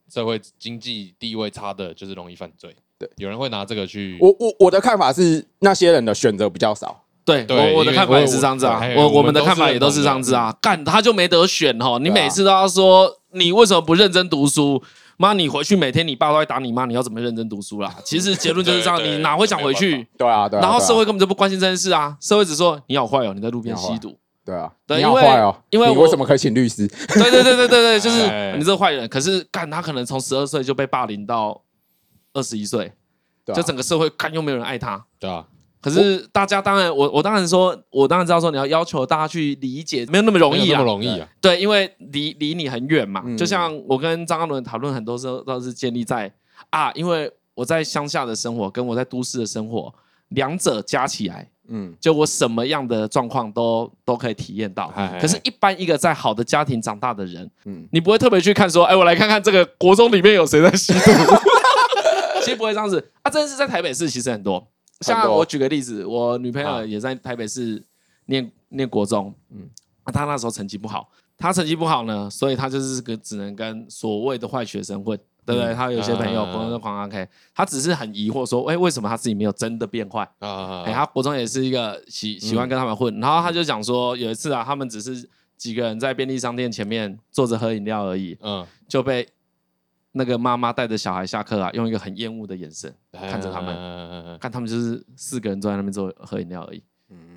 社会经济地位差的，就是容易犯罪。对，有人会拿这个去。我我我的看法是，那些人的选择比较少。对，我我的看法也是这样子啊，我我们的看法也都是这样子啊。干，他就没得选哈，你每次都要说。你为什么不认真读书？妈，你回去每天你爸都会打你妈，你要怎么认真读书啦？其实结论就是这样，你哪会想回去？对啊，对。然后社会根本就不关心这件事啊，社会只说你好坏哦，你在路边吸毒。对啊，对，因为因为你为什么可以请律师？对对对对对对，就是你这个坏人。可是干他可能从十二岁就被霸凌到二十一岁，就整个社会看又没有人爱他。对啊。可是大家当然，我我当然说，我当然知道说你要要求大家去理解，没有那么容易啊。那么容易啊？对，因为离离你很远嘛。就像我跟张嘉伦讨论，很多时候都是建立在啊，因为我在乡下的生活跟我在都市的生活，两者加起来，嗯，就我什么样的状况都都可以体验到。可是，一般一个在好的家庭长大的人，嗯，你不会特别去看说，哎，我来看看这个国中里面有谁在吸毒。其实不会这样子啊，真的是在台北市，其实很多。像我举个例子，我女朋友也在台北市念念国中，嗯，她那时候成绩不好，她成绩不好呢，所以她就是个只能跟所谓的坏学生混，对不对？她有些朋友国中都狂 OK，她只是很疑惑说，哎，为什么她自己没有真的变坏？啊，哎，她国中也是一个喜喜欢跟他们混，然后她就讲说，有一次啊，他们只是几个人在便利商店前面坐着喝饮料而已，嗯，就被。那个妈妈带着小孩下课啊，用一个很厌恶的眼神看着他们，看他们就是四个人坐在那边做喝饮料而已。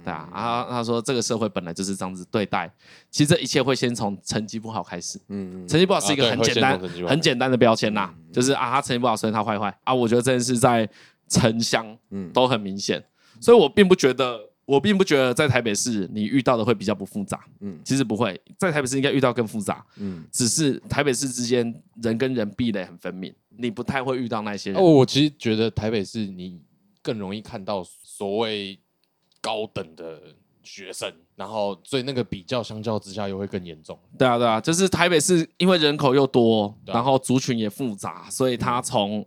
对啊，然后他说这个社会本来就是这样子对待，其实这一切会先从成绩不好开始。嗯，成绩不好是一个很简单、很简单的标签呐，就是啊，他成绩不好，所以他坏坏啊。我觉得这件事在城乡都很明显，所以我并不觉得。我并不觉得在台北市你遇到的会比较不复杂，嗯，其实不会，在台北市应该遇到更复杂，嗯，只是台北市之间人跟人壁垒很分明，你不太会遇到那些人。哦，我其实觉得台北市你更容易看到所谓高等的学生，然后所以那个比较相较之下又会更严重。对啊，对啊，就是台北市因为人口又多，然后族群也复杂，所以它从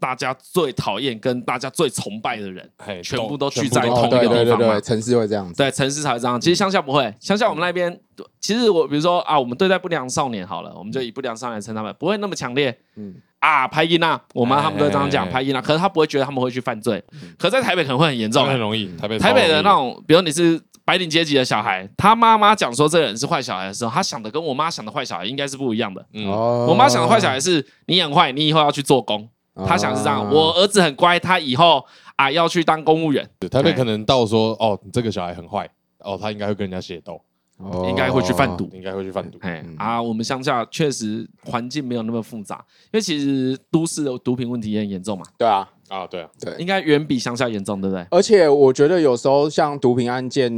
大家最讨厌跟大家最崇拜的人，全部都聚在同一个地方城市会这样子。对，城市才会这样。其实乡下不会，乡下我们那边，其实我比如说啊，我们对待不良少年好了，我们就以不良少年称他们，不会那么强烈。嗯啊，拍音啊，我妈他们都这样讲，拍音啊。可是他不会觉得他们会去犯罪。可在台北可能会很严重，很容易。台北台北的那种，比如你是白领阶级的小孩，他妈妈讲说这个人是坏小孩的时候，他想的跟我妈想的坏小孩应该是不一样的。嗯，我妈想的坏小孩是你很坏，你以后要去做工。他想是这样，我儿子很乖，他以后啊要去当公务员。台北可能到说哦，你这个小孩很坏，哦，他应该会跟人家械斗，应该会去贩毒，应该会去贩毒。哎啊，我们乡下确实环境没有那么复杂，因为其实都市的毒品问题也很严重嘛。对啊，啊，对啊，对，应该远比乡下严重，对不对？而且我觉得有时候像毒品案件，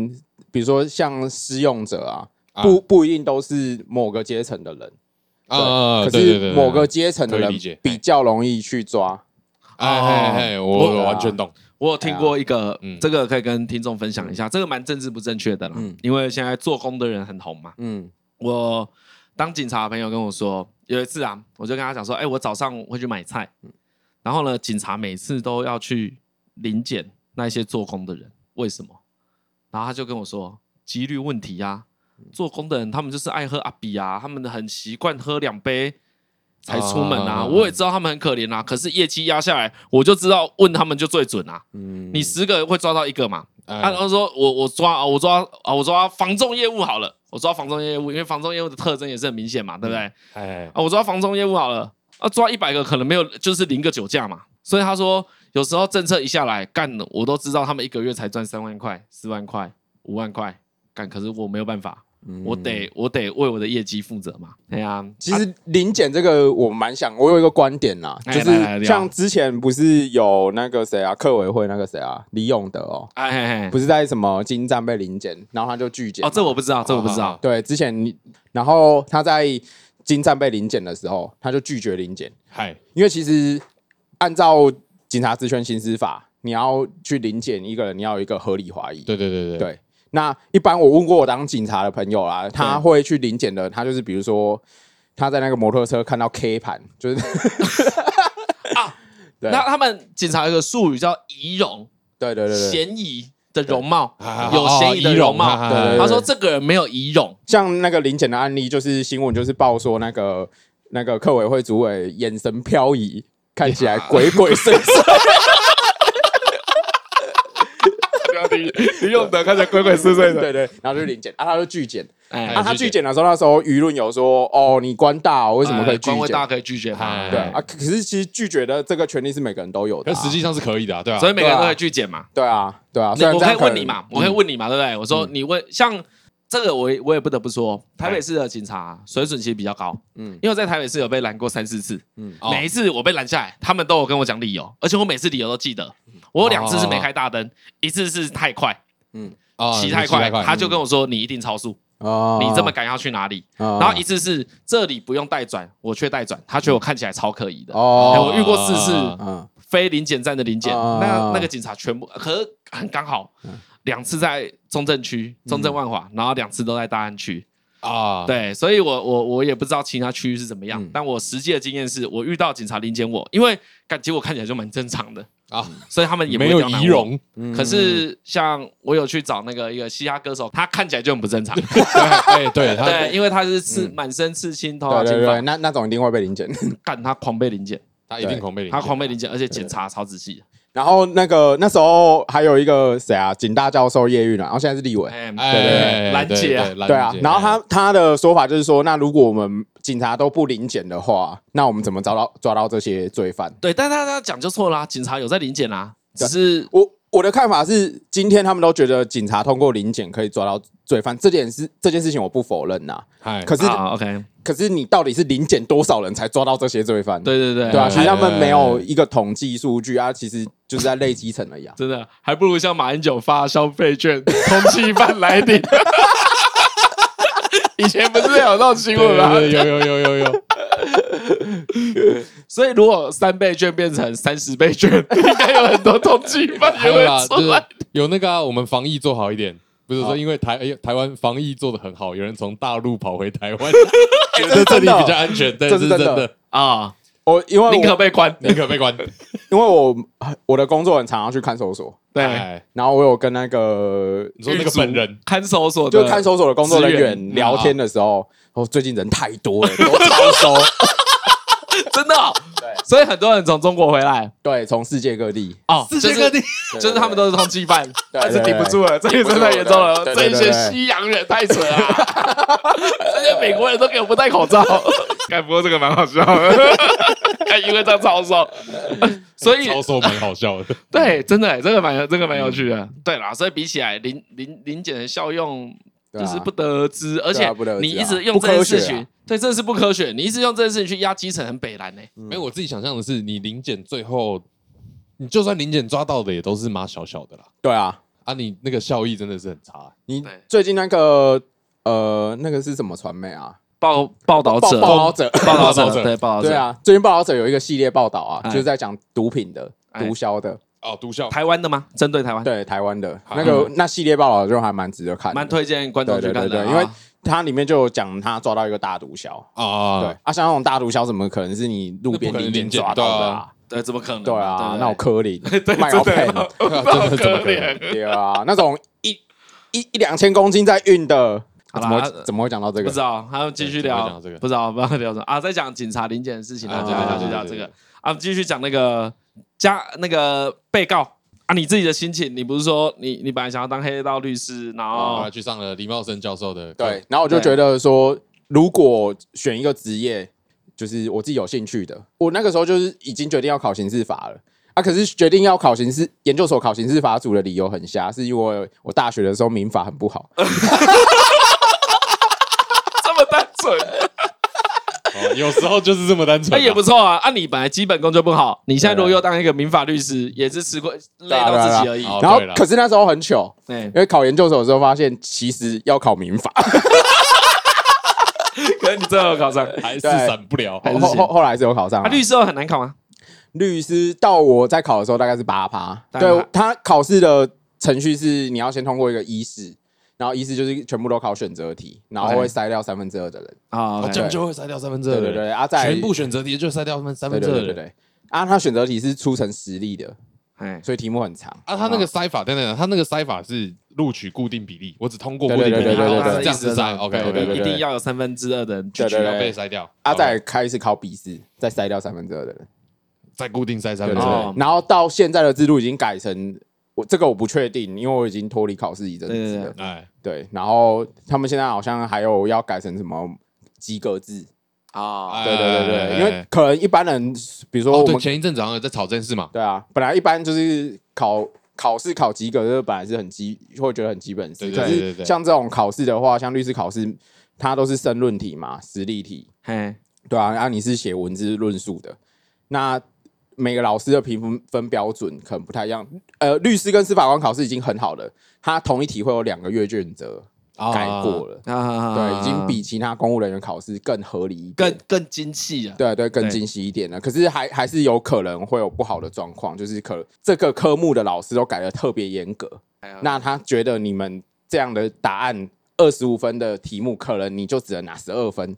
比如说像施用者啊，不不一定都是某个阶层的人啊，可是某个阶层的人比较容易去抓。哎哎哎，我完全懂。我有听过一个，这个可以跟听众分享一下，这个蛮政治不正确的啦，因为现在做工的人很红嘛。嗯，我当警察的朋友跟我说，有一次啊，我就跟他讲说，哎，我早上会去买菜。然后呢，警察每次都要去临检那些做工的人，为什么？然后他就跟我说，几率问题呀。做工的人他们就是爱喝阿比啊，他们很习惯喝两杯才出门啊。我也知道他们很可怜啊，可是业绩压下来，我就知道问他们就最准啊。嗯你十个会抓到一个嘛？他说我我抓啊我抓啊我抓房仲业务好了，我抓房仲业务，因为房仲业务的特征也是很明显嘛，对不对？哎，啊我抓房仲业务好了。啊，抓一百个可能没有，就是零个酒驾嘛。所以他说，有时候政策一下来干了，我都知道他们一个月才赚三万块、四万块、五万块干，可是我没有办法，嗯、我得我得为我的业绩负责嘛。对呀、啊，其实临检这个我蛮想，我有一个观点呐，就是像之前不是有那个谁啊，客委会那个谁啊，李永德哦，哎嘿嘿，不是在什么金站被临检，然后他就拒检。哦，这我不知道，这我不知道。对，之前然后他在。金站被临检的时候，他就拒绝临检。嗨，因为其实按照警察职权行使法，你要去临检一个人，你要有一个合理怀疑。对对对对。对，那一般我问过我当警察的朋友啊，他会去临检的，他就是比如说他在那个摩托车看到 K 盘，就是 啊，那他们警察有个术语叫仪容，对对对对，嫌疑。的容貌有嫌疑的容貌，他说这个人没有仪容，像那个临检的案例，就是新闻就是报说那个那个客委会主委眼神飘移，看起来 鬼鬼祟祟。李李永德看起来鬼鬼祟祟的，对 对，然后就领检，啊，他就拒检，啊，他拒检的时候，那时候舆论有说，哦，你官大，为什么可以拒检？官大可以拒绝他，对啊，可是其实拒绝的这个权利是每个人都有的，但实际上是可以的，对啊，所以每个人都可以拒检嘛，对啊，对啊，我可以问你嘛，我可以问你嘛，对不对？我说你问，像这个我我也不得不说，台北市的警察水准其实比较高，嗯，因为在台北市有被拦过三四次，嗯，每一次我被拦下来，他们都有跟我讲理由，而且我每次理由都记得。我有两次是没开大灯，一次是太快，嗯，骑太快，他就跟我说，你一定超速，哦，你这么赶要去哪里？然后一次是这里不用带转，我却带转，他觉得我看起来超可疑的。哦，我遇过四次，非临检站的临检，那那个警察全部，可是很刚好，两次在中正区、中正万华，然后两次都在大安区。啊，对，所以我我我也不知道其他区域是怎么样，但我实际的经验是我遇到警察临检我，因为感觉我看起来就蛮正常的。啊，所以他们也没有仪容。可是像我有去找那个一个嘻哈歌手，他看起来就很不正常。对对对，因为他是刺满身刺青，头发金发，那那种一定会被临检。干他狂被临检，他一定狂被他狂被临检，而且检查超仔细。然后那个那时候还有一个谁啊，警大教授叶玉兰，然后现在是立委，对对对，兰姐啊，对啊。然后他他的说法就是说，那如果我们警察都不临检的话，那我们怎么找到抓到这些罪犯？对，但他他讲就错了啊，警察有在临检啦，只是我我的看法是，今天他们都觉得警察通过临检可以抓到罪犯，这件事这件事情我不否认呐。可是 OK。可是你到底是临检多少人才抓到这些罪犯？对对对，对啊，其实他们没有一个统计数据啊，其实就是在累积层而已。真的，还不如像马英九发消费券，通缉犯来领。以前不是有那种新闻吗？有有有有有。所以如果三倍券变成三十倍券，应该有很多通缉犯也会出来。有那个，我们防疫做好一点。不是说因为台台湾防疫做的很好，有人从大陆跑回台湾，觉得这里比较安全，这是真的。啊！我因为宁可被关，宁可被关，因为我我的工作很常要去看守所，对，然后我有跟那个你说那个本人。看守所，就看守所的工作人员聊天的时候，哦，最近人太多了，都超收。真的，对，所以很多人从中国回来，对，从世界各地，哦，世界各地，就是他们都是通缉犯，但是顶不住了，这也真的严重了，这些西洋人太蠢了，这些美国人都给我不戴口罩，哎，不过这个蛮好笑的，哎，因为这样超瘦，所以超瘦蛮好笑的，对，真的，这个蛮这个蛮有趣的，对啦，所以比起来，临临临检的效用。就是不得而知，而且你一直用这件事情，对，这是不科学。你一直用这件事情去压基层，很北蓝呢。没有，我自己想象的是，你临检最后你就算临检抓到的也都是妈小小的啦。对啊，啊，你那个效益真的是很差。你最近那个呃，那个是什么传媒啊？报报道者，报道者，报道者，对报道者，对啊，最近报道者有一个系列报道啊，就是在讲毒品的、毒枭的。哦，毒枭，台湾的吗？针对台湾？对，台湾的。那个那系列报道就还蛮值得看，蛮推荐观众去看的，因为它里面就有讲他抓到一个大毒枭。啊，对。啊，像那种大毒枭怎么可能是你路边临检抓到的？对，怎么可能？对啊，那种柯林卖药片，真的 怎么可能？对啊，那种一一一两千公斤在运的，怎么怎么会讲到这个？不知道，还要继续聊。这个？不知道，不知道聊什么？啊？在讲警察临检的事情啊，对对对，就讲这个啊，继续讲那个加那个被告。啊，你自己的心情，你不是说你你本来想要当黑道律师，然后去上了李茂生教授的对，然后我就觉得说，如果选一个职业，就是我自己有兴趣的，我那个时候就是已经决定要考刑事法了啊。可是决定要考刑事研究所考刑事法组的理由很瞎，是因为我大学的时候民法很不好，这么单纯。有时候就是这么单纯，那也不错啊。啊，你本来基本功就不好，你现在如果又当一个民法律师，也是吃亏累到自己而已。然后，可是那时候很糗，因为考研究所的时候发现，其实要考民法。可是你最后考上，还是闪不了。后后后来是有考上。律师很难考吗？律师到我在考的时候大概是八趴。对，他考试的程序是你要先通过一个医试。然后意思就是全部都考选择题，然后会筛掉三分之二的人啊，这样就会筛掉三分之二的人。对对对，啊，在全部选择题就筛掉三分之二的人。对对对，啊，他选择题是出成实力的，哎，所以题目很长。啊，他那个筛法等等，他那个筛法是录取固定比例，我只通过固定比例，这样子筛。OK OK，，一定要有三分之二的人就需要被筛掉。啊，再开始考笔试，再筛掉三分之二的人，再固定筛三分之二。然后到现在的制度已经改成。我这个我不确定，因为我已经脱离考试一阵子了。哎，对，然后他们现在好像还有要改成什么及格制啊？对对对对，因为可能一般人，比如说我们前一阵子好像在吵这件事嘛。对啊，本来一般就是考考试考及格，这本来是很基，会觉得很基本事。可是像这种考试的话，像律师考试，它都是申论题嘛，实例题。嘿，对啊，然后你是写文字论述的，那。每个老师的评分分标准可能不太一样。呃，律师跟司法官考试已经很好了，他同一题会有两个阅卷则改过了，对，已经比其他公务人员考试更合理，更更精细了。对对，更精细一点了。可是还还是有可能会有不好的状况，就是可这个科目的老师都改的特别严格，那他觉得你们这样的答案。二十五分的题目，可能你就只能拿十二分，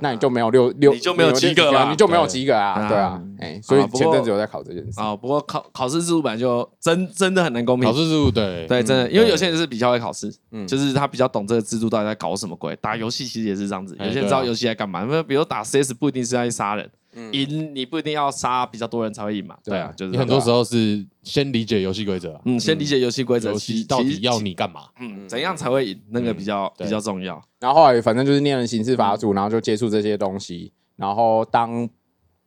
那你就没有六六，你就没有及格了，你就没有及格啊，对啊，哎，所以前阵子有在考这件事啊。不过考考试制度本来就真 真的很难公平。考试制度对对，真的，因为有些人是比较会考试，嗯，就是他比较懂这个制度到底在搞什么鬼。打游戏其实也是这样子，有些人知道游戏在干嘛，因为比如打 CS 不一定是在杀人。赢你不一定要杀比较多人才会赢嘛？对啊，就是你很多时候是先理解游戏规则，嗯，先理解游戏规则，游戏到底要你干嘛？嗯，怎样才会赢？那个比较比较重要。然后后来反正就是念了刑事法组，然后就接触这些东西。然后当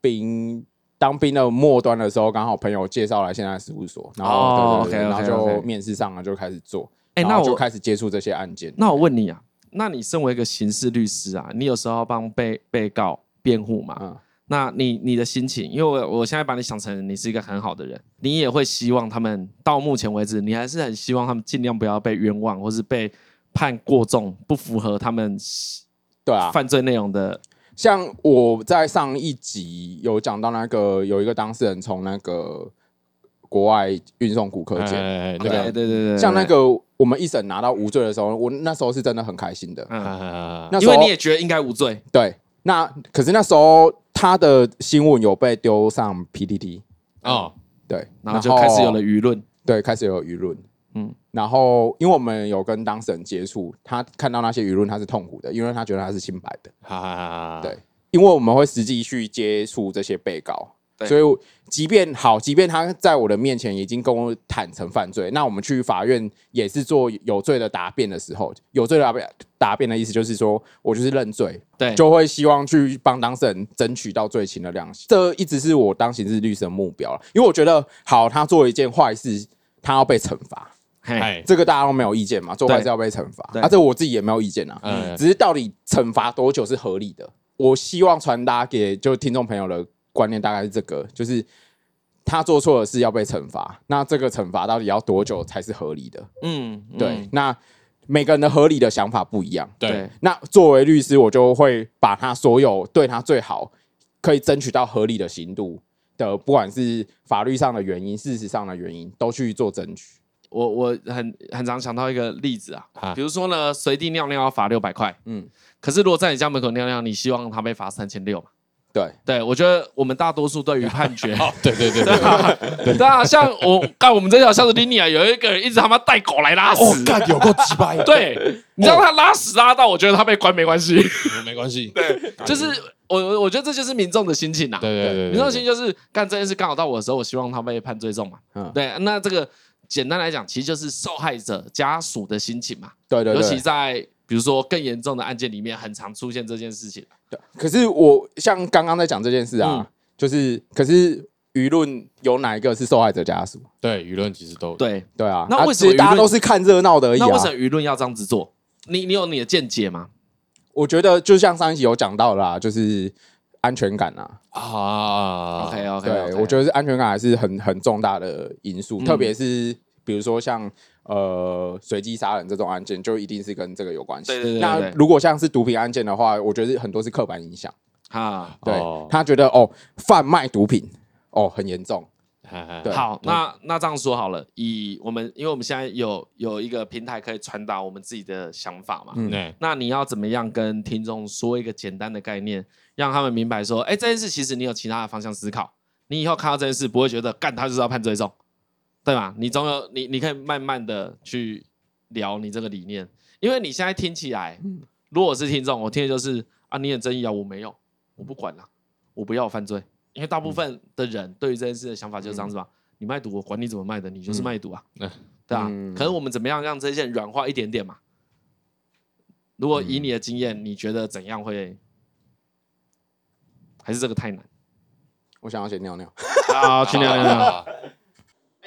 兵当兵的末端的时候，刚好朋友介绍来现在事务所，然后然后就面试上了，就开始做。哎，那我就开始接触这些案件。那我问你啊，那你身为一个刑事律师啊，你有时候帮被被告辩护吗？那你你的心情，因为我我现在把你想成你是一个很好的人，你也会希望他们到目前为止，你还是很希望他们尽量不要被冤枉，或是被判过重，不符合他们对啊犯罪内容的。像我在上一集有讲到那个有一个当事人从那个国外运送古柯碱，对对对对，像那个我们一审拿到无罪的时候，我那时候是真的很开心的，嗯，因为你也觉得应该无罪，对。那可是那时候他的新闻有被丢上 PTT 哦，对，然后就开始有了舆论，对，开始有舆论，嗯，然后因为我们有跟当事人接触，他看到那些舆论他是痛苦的，因为他觉得他是清白的，哈哈哈，对，因为我们会实际去接触这些被告。所以，即便好，即便他在我的面前已经跟我坦诚犯罪，那我们去法院也是做有罪的答辩的时候，有罪的答辩答辩的意思就是说我就是认罪，对，就会希望去帮当事人争取到最轻的量刑。这一直是我当刑事律师的目标，因为我觉得好，他做了一件坏事，他要被惩罚，嘿，这个大家都没有意见嘛，做坏事要被惩罚，啊，这我自己也没有意见啊，嗯，只是到底惩罚多久是合理的？我希望传达给就听众朋友的。观念大概是这个，就是他做错的事要被惩罚，那这个惩罚到底要多久才是合理的？嗯，对。那每个人的合理的想法不一样。对。那作为律师，我就会把他所有对他最好可以争取到合理的刑度的，不管是法律上的原因、事实上的原因，都去做争取。我我很很常想到一个例子啊，比如说呢，随地尿尿要罚六百块，嗯，可是如果在你家门口尿尿，你希望他被罚三千六嘛？对。对，我觉得我们大多数对于判决，对对对对。对。啊，像我干我们这条巷子里面啊，有一个人一直他妈带狗来拉屎，干有够鸡掰，对，你知道他拉屎拉到，我觉得他被关没关系，没关系，对，就是我我我觉得这就是民众的心情呐，对对对，民众的心情就是干这件事刚好到我的时候，我希望他被判最重嘛，嗯，对，那这个。简单来讲，其实就是受害者家属的心情嘛。对对对。尤其在比如说更严重的案件里面，很常出现这件事情。对。可是我像刚刚在讲这件事啊，嗯、就是可是舆论有哪一个是受害者家属？对，舆论其实都对对啊。那为什么大家都是看热闹的而已、啊？那为什么舆论要这样子做？你你有你的见解吗？我觉得就像上一集有讲到啦，就是安全感啊。啊。OK OK, okay。对，我觉得是安全感还是很很重大的因素，嗯、特别是。比如说像呃随机杀人这种案件，就一定是跟这个有关系。对对对。那如果像是毒品案件的话，我觉得很多是刻板印象。啊，对，他觉得哦，贩卖毒品哦很严重。对。好，那那这样说好了，以我们因为我们现在有有一个平台可以传达我们自己的想法嘛。嗯。那你要怎么样跟听众说一个简单的概念，让他们明白说，哎，这件事其实你有其他的方向思考，你以后看到这件事不会觉得干他就是要判最重。对吧？你总有你，你可以慢慢的去聊你这个理念，因为你现在听起来，如果我是听众，我听的就是啊，你很正义啊，我没有，我不管了，我不要犯罪，因为大部分的人对于这件事的想法就是这样子吧？你卖毒，我管你怎么卖的，你就是卖毒啊，对吧？可是我们怎么样让这些软化一点点嘛？如果以你的经验，你觉得怎样会？还是这个太难？我想要先尿尿，好，去尿尿。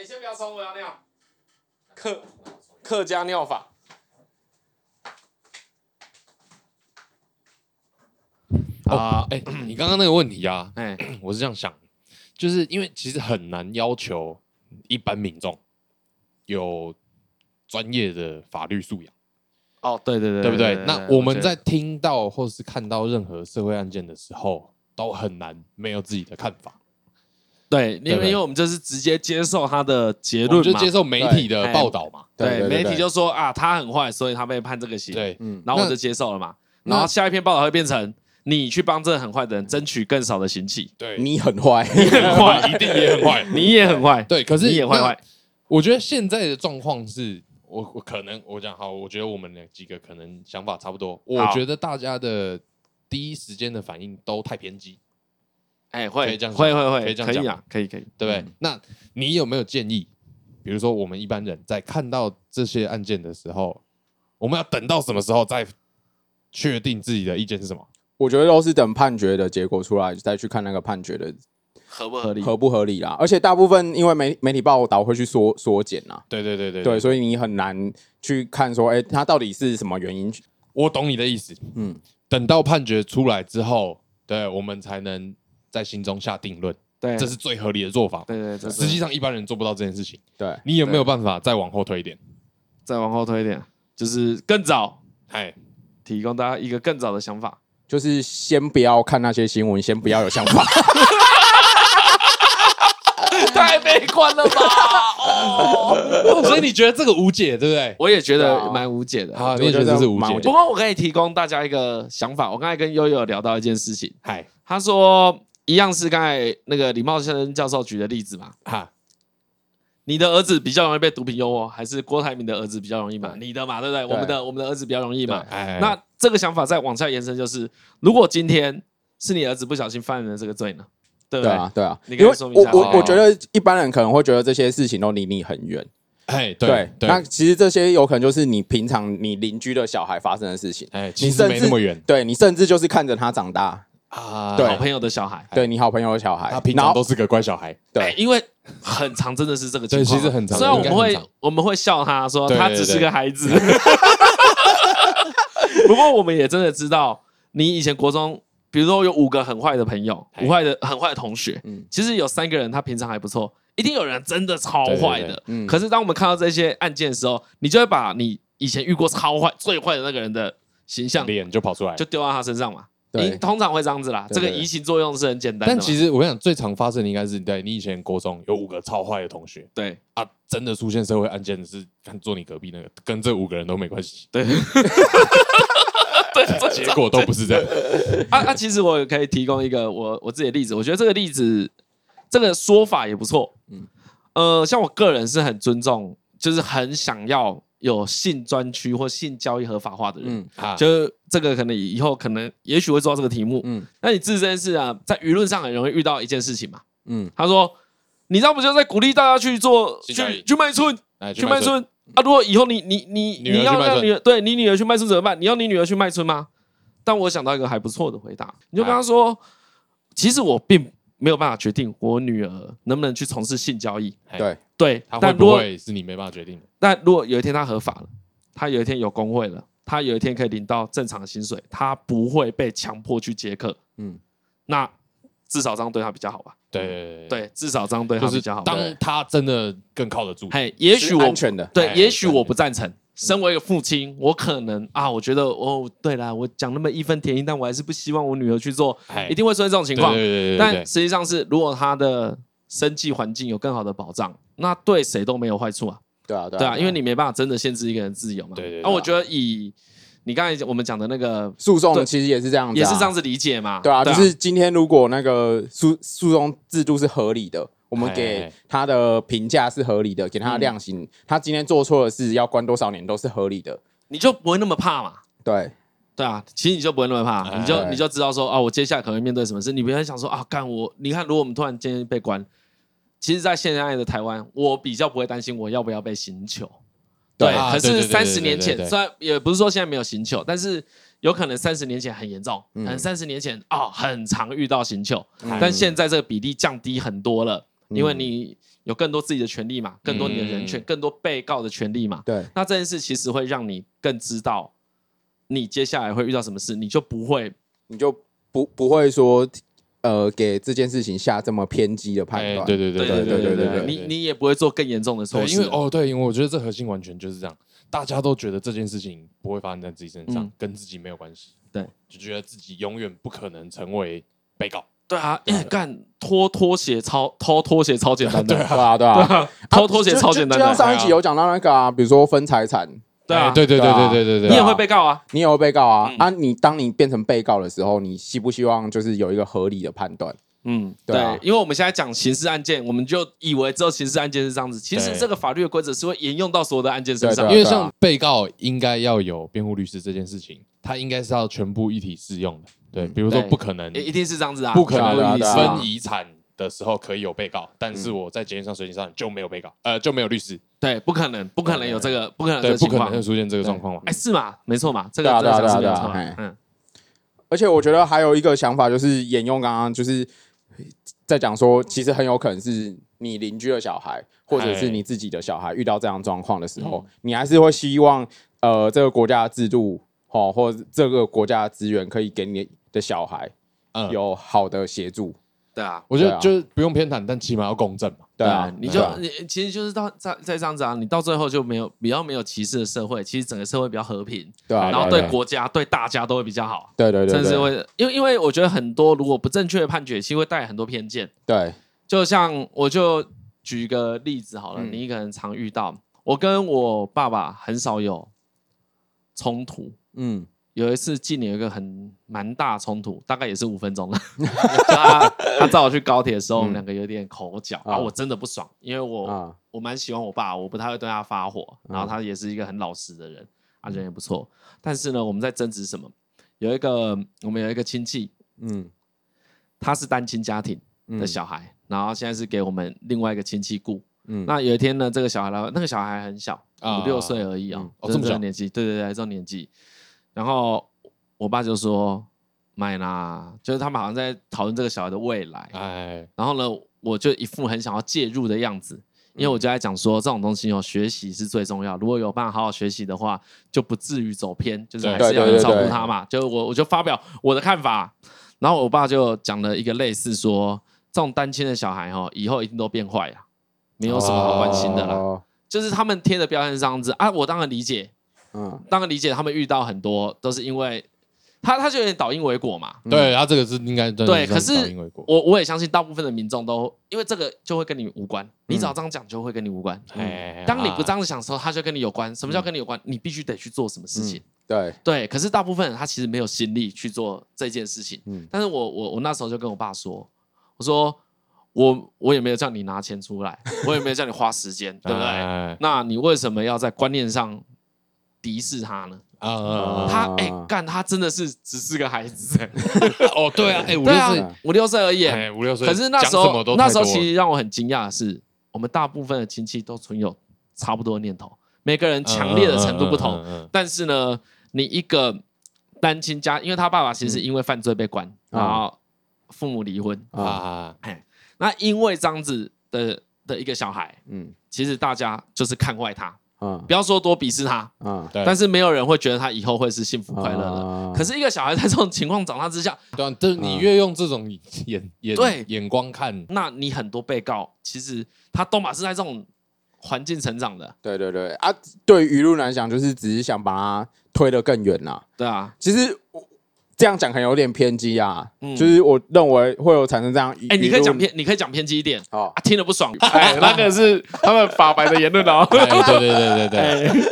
你先不要冲，我要尿。客客家尿法。啊，哎，你刚刚那个问题啊，哎，我是这样想，就是因为其实很难要求一般民众有专业的法律素养。哦，对对对，对不对？那我们在听到或是看到任何社会案件的时候，都很难没有自己的看法。对，因为因为我们就是直接接受他的结论嘛，就接受媒体的报道嘛。对，媒体就说啊，他很坏，所以他被判这个刑。对，嗯，然后我就接受了嘛。然后下一篇报道会变成你去帮这个很坏的人争取更少的刑期。对，你很坏，你很坏，一定也很坏，你也很坏。对，可是你也坏坏。我觉得现在的状况是，我我可能我讲好，我觉得我们几个可能想法差不多。我觉得大家的第一时间的反应都太偏激。哎，会会会会，可以这样讲，可以啊，可以可以，对不对？那你有没有建议？比如说，我们一般人在看到这些案件的时候，我们要等到什么时候再确定自己的意见是什么？我觉得都是等判决的结果出来，再去看那个判决的合不合理，合不合理啦。而且大部分因为媒媒体报道会去缩缩减啊，对对对对对，所以你很难去看说，哎，他到底是什么原因？我懂你的意思，嗯，等到判决出来之后，对我们才能。在心中下定论，对，这是最合理的做法。对对，实际上一般人做不到这件事情。对，你有没有办法再往后推一点？再往后推一点，就是更早，哎，提供大家一个更早的想法，就是先不要看那些新闻，先不要有想法。太悲观了吧？哦，所以你觉得这个无解，对不对？我也觉得蛮无解的。好，你也觉得是无解。不过我可以提供大家一个想法。我刚才跟悠悠聊到一件事情，嗨，他说。一样是刚才那个李茂生教授举的例子嘛？哈，你的儿子比较容易被毒品诱惑，还是郭台铭的儿子比较容易嘛？你的嘛，对不对？我们的我们的儿子比较容易嘛？那这个想法再往下延伸，就是如果今天是你儿子不小心犯了这个罪呢？对不对？对啊，你可以说明一下。我我我觉得一般人可能会觉得这些事情都离你很远。哎，对，那其实这些有可能就是你平常你邻居的小孩发生的事情。哎，其实没那么远。对，你甚至就是看着他长大。啊，对，好朋友的小孩，对你好朋友的小孩，他平常都是个乖小孩，对，因为很常真的是这个情况，其实很常。虽然我们会我们会笑他说他只是个孩子，不过我们也真的知道，你以前国中比如说有五个很坏的朋友，五坏的很坏的同学，嗯，其实有三个人他平常还不错，一定有人真的超坏的。嗯，可是当我们看到这些案件的时候，你就会把你以前遇过超坏、最坏的那个人的形象脸就跑出来，就丢到他身上嘛。你通常会这样子啦，这个移情作用是很简单的。但其实我跟你讲，最常发生的应该是在你以前国中有五个超坏的同学，对啊，真的出现社会案件的是看坐你隔壁那个，跟这五个人都没关系。对。对，结果都不是这样。啊啊，其实我也可以提供一个我我自己的例子，我觉得这个例子这个说法也不错。嗯，呃，像我个人是很尊重，就是很想要有性专区或性交易合法化的人。嗯，就是这个可能以后可能也许会做到这个题目。嗯，那你自身是啊，在舆论上很容易遇到一件事情嘛。嗯，他说，你这样不就在鼓励大家去做去去卖春，去卖春。啊！如果以后你你你你要让女儿对你女儿去卖春怎么办？你要你女儿去卖春吗？但我想到一个还不错的回答，你就跟他说：“其实我并没有办法决定我女儿能不能去从事性交易。”对对，但如果是你没办法决定的。但如果有一天他合法了，他有一天有工会了，他有一天可以领到正常的薪水，他不会被强迫去接客。嗯，那至少这样对他比较好吧。对对，至少这样对他比较好。当他真的更靠得住，嘿，也许我安全的，对，也许我不赞成。身为一个父亲，我可能啊，我觉得哦，对啦，我讲那么义愤填膺，但我还是不希望我女儿去做，一定会出现这种情况。但实际上是，如果他的生计环境有更好的保障，那对谁都没有坏处啊。对啊，对啊，因为你没办法真的限制一个人自由嘛。对对。那我觉得以。你刚才我们讲的那个诉讼，其实也是这样子，也是这样子理解嘛？对啊，就是今天如果那个诉诉讼制度是合理的，我们给他的评价是合理的，给他的量刑，他今天做错的事要关多少年都是合理的，你就不会那么怕嘛？对，对啊，其实你就不会那么怕，你就你就知道说啊，我接下来可能面对什么事，你不要想说啊，干我，你看，如果我们突然间被关，其实，在现在的台湾，我比较不会担心我要不要被刑求。对，可是三十年前，虽然也不是说现在没有刑求，但是有可能三十年前很严重，可能三十年前哦很常遇到刑求，但现在这个比例降低很多了，因为你有更多自己的权利嘛，更多你的人权，更多被告的权利嘛。对，那这件事其实会让你更知道你接下来会遇到什么事，你就不会，你就不不会说。呃，给这件事情下这么偏激的判断，对对对对对对对，你你也不会做更严重的错事，因为哦对，因为我觉得这核心完全就是这样，大家都觉得这件事情不会发生在自己身上，跟自己没有关系，对，就觉得自己永远不可能成为被告，对啊，干脱拖鞋超偷拖鞋超简单的，对 啊对啊，偷拖 鞋超简单的，就像上一集有讲到那个啊，比如说分财产。对啊，对对对对对对对，你也会被告啊，你也会被告啊。啊！你当你变成被告的时候，你希不希望就是有一个合理的判断？嗯，对，因为我们现在讲刑事案件，我们就以为只有刑事案件是这样子，其实这个法律的规则是会沿用到所有的案件身上。因为像被告应该要有辩护律师这件事情，他应该是要全部一体适用的。对，比如说不可能，一定是这样子啊，不可能分遗产的时候可以有被告，但是我在检验上、随行上就没有被告，呃，就没有律师。对，不可能，不可能有这个，不可能，对，不可能会出现这个状况嘛？哎，是嘛？没错嘛？这个对啊，对啊，嗯。而且我觉得还有一个想法，就是沿用刚刚就是在讲说，其实很有可能是你邻居的小孩，或者是你自己的小孩遇到这样状况的时候，你还是会希望，呃，这个国家的制度，哦，或者这个国家的资源，可以给你的小孩，有好的协助。对啊，我觉得就是不用偏袒，但起码要公正嘛。对啊，你就你其实就是到在在这样子啊，你到最后就没有比较没有歧视的社会，其实整个社会比较和平，对啊，然后对国家对大家都会比较好。对对对，甚至会因为因为我觉得很多如果不正确的判决，其实会带很多偏见。对，就像我就举一个例子好了，你可能常遇到，我跟我爸爸很少有冲突，嗯。有一次，近年有一个很蛮大冲突，大概也是五分钟了。他他载我去高铁的时候，我们两个有点口角，然后我真的不爽，因为我我蛮喜欢我爸，我不太会对他发火，然后他也是一个很老实的人，啊人也不错。但是呢，我们在争执什么？有一个我们有一个亲戚，嗯，他是单亲家庭的小孩，然后现在是给我们另外一个亲戚雇。嗯，那有一天呢，这个小孩呢，那个小孩很小，五六岁而已啊，这么小年纪，对对对，这种年纪。然后我爸就说：“买啦，就是他们好像在讨论这个小孩的未来。”哎，然后呢，我就一副很想要介入的样子，因为我就在讲说，这种东西哦，学习是最重要。如果有办法好好学习的话，就不至于走偏，就是还是要照顾他嘛。就我我就发表我的看法，然后我爸就讲了一个类似说，这种单亲的小孩哦，以后一定都变坏了，没有什么好关心的啦。哦、就是他们贴的标签是这样子啊，我当然理解，嗯，当然理解他们遇到很多都是因为。他他就有点倒因为果嘛，对，他这个是应该对，可是我我也相信大部分的民众都因为这个就会跟你无关，你只要这样讲就会跟你无关。当你不这样子想的时候，他就跟你有关。什么叫跟你有关？你必须得去做什么事情。对对，可是大部分人他其实没有心力去做这件事情。但是我我我那时候就跟我爸说，我说我我也没有叫你拿钱出来，我也没有叫你花时间，对不对？那你为什么要在观念上敌视他呢？啊，他哎干，他真的是只是个孩子哎。哦，对啊，哎，五六岁，五六岁而已。哎，五六岁。可是那时候，那时候其实让我很惊讶的是，我们大部分的亲戚都存有差不多的念头，每个人强烈的程度不同。但是呢，你一个单亲家，因为他爸爸其实是因为犯罪被关，然后父母离婚啊。哎，那因为这样子的的一个小孩，嗯，其实大家就是看坏他。嗯，不要说多鄙视他，嗯，对，但是没有人会觉得他以后会是幸福快乐的。可是一个小孩在这种情况长大之下，对，就你越用这种眼眼对眼光看，那你很多被告其实他都马是在这种环境成长的。对对对啊，对舆论来讲，就是只是想把他推得更远呐。对啊，其实我。这样讲可能有点偏激啊，就是我认为会有产生这样。哎，你可以讲偏，你可以讲偏激一点哦。听得不爽，哎，那个是他们法白的言论哦。对对对对对，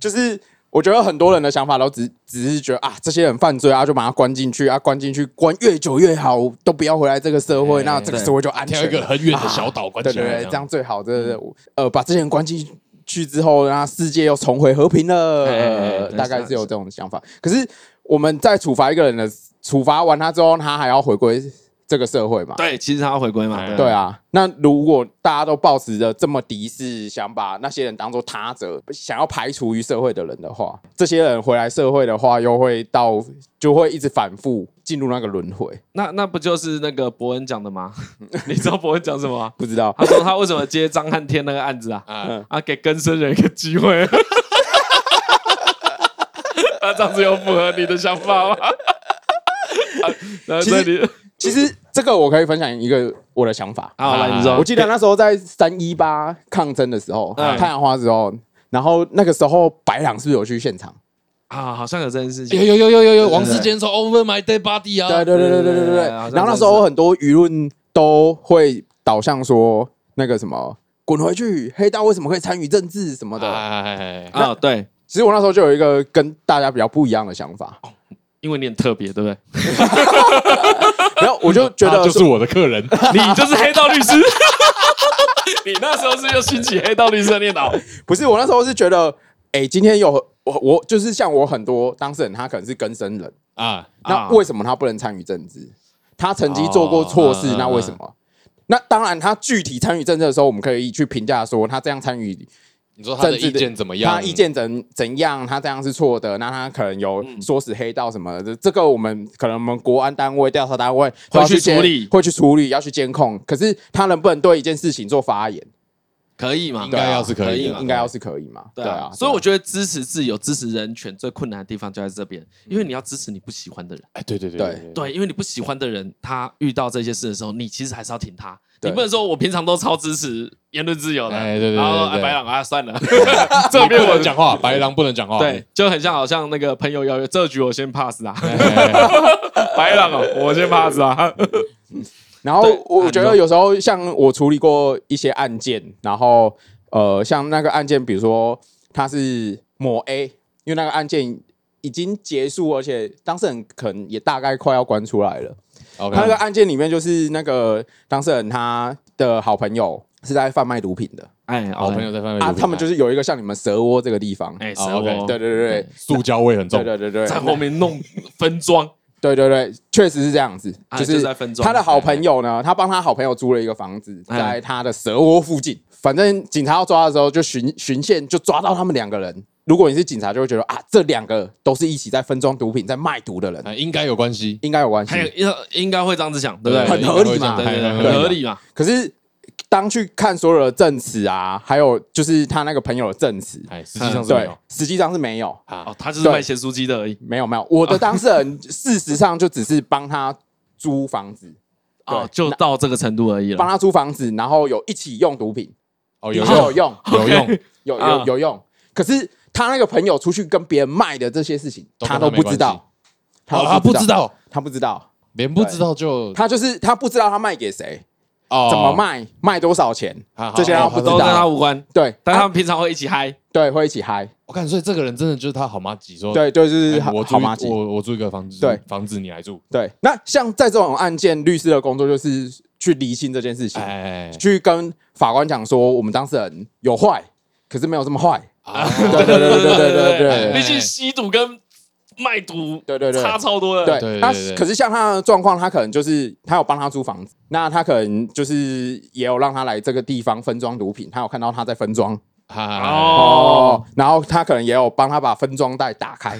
就是我觉得很多人的想法都只只是觉得啊，这些人犯罪啊，就把他关进去啊，关进去关越久越好，都不要回来这个社会，那这个社会就安全。挑一个很远的小岛关起来，对对对，这样最好。对对对，呃，把这些人关进去之后，那世界又重回和平了。大概是有这种想法，可是。我们在处罚一个人的处罚完他之后，他还要回归这个社会嘛？对，其实他要回归嘛。对，对啊，那如果大家都抱持着这么敌视，想把那些人当做他者，想要排除于社会的人的话，这些人回来社会的话，又会到就会一直反复进入那个轮回。那那不就是那个伯恩讲的吗？你知道伯恩讲什么吗？不知道。他说他为什么接张汉天那个案子啊？嗯、啊，给更生人一个机会。那这样子有符合你的想法吗？其实，其实这个我可以分享一个我的想法。好，来你说。我记得那时候在三一八抗争的时候，太阳花之后，然后那个时候白朗是不是有去现场？啊，好像有这件事情。有有有有有有，王世坚说 Over my dead body 啊。对对对对对对对。然后那时候很多舆论都会导向说那个什么滚回去，黑道为什么可以参与政治什么的？啊，对。其实我那时候就有一个跟大家比较不一样的想法，因为你很特别，对不对？然后，我就觉得就是我的客人，你就是黑道律师。你那时候是又兴起黑道律师的念头？不是，我那时候是觉得，哎，今天有我，我就是像我很多当事人，他可能是更生人啊，那为什么他不能参与政治？他曾经做过错事，那为什么？那当然，他具体参与政治的时候，我们可以去评价说他这样参与。你说他的意见怎么样？他意见怎怎样？他这样是错的，那他可能有唆使黑道什么的。这个我们可能我们国安单位、调查单位会去处理，会去处理，要去监控。可是他能不能对一件事情做发言？可以吗？应该要是可以，应该要是可以嘛？对啊。所以我觉得支持自由、支持人权最困难的地方就在这边，因为你要支持你不喜欢的人。哎，对对对对对，因为你不喜欢的人，他遇到这些事的时候，你其实还是要挺他。你不能说我平常都超支持言论自由的，哎对对，然后白狼啊算了，这边我讲话，白狼不能讲话，对，就很像好像那个朋友邀约，这局我先 pass 啊，白狼哦，我先 pass 啊。然后我觉得有时候像我处理过一些案件，然后呃像那个案件，比如说他是某 A，因为那个案件已经结束，而且当事人可能也大概快要关出来了。Okay. 他那个案件里面，就是那个当事人他的好朋友是在贩卖毒品的，哎，好朋友在贩卖毒品，啊，他们就是有一个像你们蛇窝这个地方，哎，蛇窝，对对对 对，塑胶味很重，对对对对，在后面弄分装，对对对，确实是这样子，就是在分装。他的好朋友呢，他帮他好朋友租了一个房子，在他的蛇窝附近，反正警察要抓的时候，就巡巡线就抓到他们两个人。如果你是警察，就会觉得啊，这两个都是一起在分装毒品、在卖毒的人，应该有关系，应该有关系，还有应该会这样子想，对不对？很合理嘛，对对对，很合理嘛。可是当去看所有的证词啊，还有就是他那个朋友的证词，哎，实际上是没有，实际上是没有。啊，他就是卖咸酥鸡的而已。没有没有，我的当事人事实上就只是帮他租房子，哦，就到这个程度而已了。帮他租房子，然后有一起用毒品，哦，有有用，有用，有有有用。可是他那个朋友出去跟别人卖的这些事情，他都不知道，他不知道，他不知道，连不知道就他就是他不知道他卖给谁。哦，怎么卖？卖多少钱？这些他不知道，都跟他无关。对，但他们平常会一起嗨，对，会一起嗨。我看，所以这个人真的就是他好妈吉说，对，就是好麻吉。我我租一个房子，对，房子你来住。对，那像在这种案件，律师的工作就是去厘清这件事情，去跟法官讲说，我们当事人有坏，可是没有这么坏。对对对对对对对，毕竟吸毒跟。卖毒，对对对，差超多的。对，他可是像他的状况，他可能就是他有帮他租房子，那他可能就是也有让他来这个地方分装毒品，他有看到他在分装，哦，然后他可能也有帮他把分装袋打开，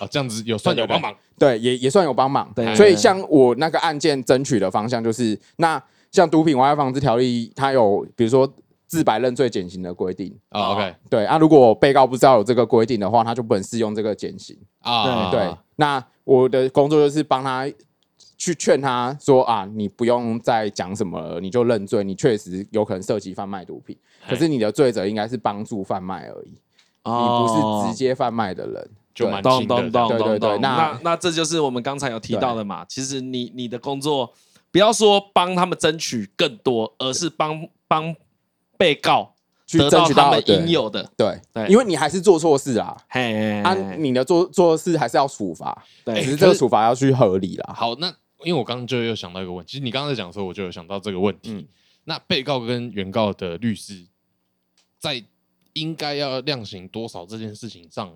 啊，这样子有算有帮忙，对，也也算有帮忙。对，所以像我那个案件争取的方向就是，那像毒品危害防治条例，它有比如说。自白认罪减刑的规定啊，OK，对啊，如果被告不知道有这个规定的话，他就不能适用这个减刑啊。对，那我的工作就是帮他去劝他说啊，你不用再讲什么了，你就认罪，你确实有可能涉及贩卖毒品，可是你的罪责应该是帮助贩卖而已，你不是直接贩卖的人，就蛮轻的。对对对，那那这就是我们刚才有提到的嘛。其实你你的工作不要说帮他们争取更多，而是帮帮。被告去争取到他们应有的，对对，因为你还是做错事啊，啊，你的做做事还是要处罚，对，只是这个处罚要去合理啦。好，那因为我刚刚就又想到一个问题，其实你刚刚在讲的时候，我就有想到这个问题。那被告跟原告的律师在应该要量刑多少这件事情上，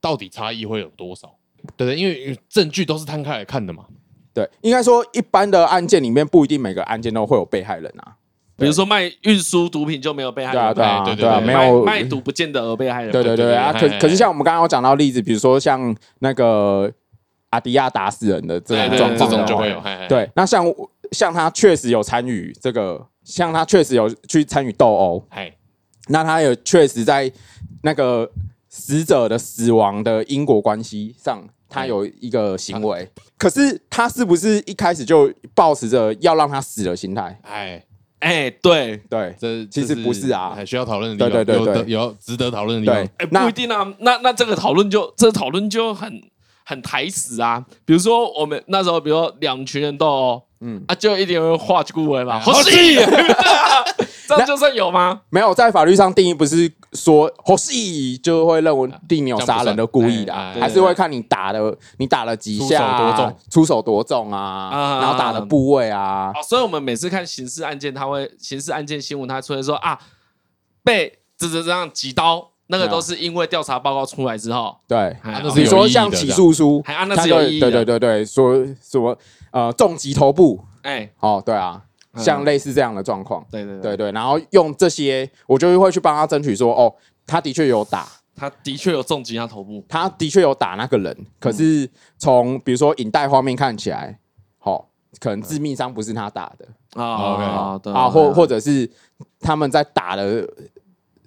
到底差异会有多少？对对，因为证据都是摊开来看的嘛。对，应该说一般的案件里面不一定每个案件都会有被害人啊。比如说卖运输毒品就没有被害人，对啊对啊对啊，没有卖毒不见得而被害人，对对对啊。可可是像我们刚刚有讲到例子，比如说像那个阿迪亚打死人的这种状况就会有，对。那像像他确实有参与这个，像他确实有去参与斗殴，那他有确实在那个死者的死亡的因果关系上，他有一个行为。可是他是不是一开始就抱持着要让他死的心态？哎。哎，对对，这其实不是啊，还需要讨论的地方，对对对，有有值得讨论的地方。哎，不一定啊，那那这个讨论就这个讨论就很很台死啊。比如说我们那时候，比如说两群人斗，嗯。啊，就一点会画顾问嘛，好戏。这样就算有吗？没有，在法律上定义不是说好戏就会认为定你有杀人的故意的，还是会看你打的，你打了几下，多重，出手多重啊，然后打的部位啊。所以我们每次看刑事案件，他会刑事案件新闻，他出来说啊，被这这这样几刀，那个都是因为调查报告出来之后，对，你说像起诉书，还按那是有意义的，对对对对，说什么呃重击头部，哎，哦，对啊。像类似这样的状况，对对对。对，然后用这些，我就会去帮他争取说，哦，他的确有打，他的确有重击他头部，他的确有打那个人，可是从比如说影带画面看起来，好，可能致命伤不是他打的啊，啊，或或者是他们在打的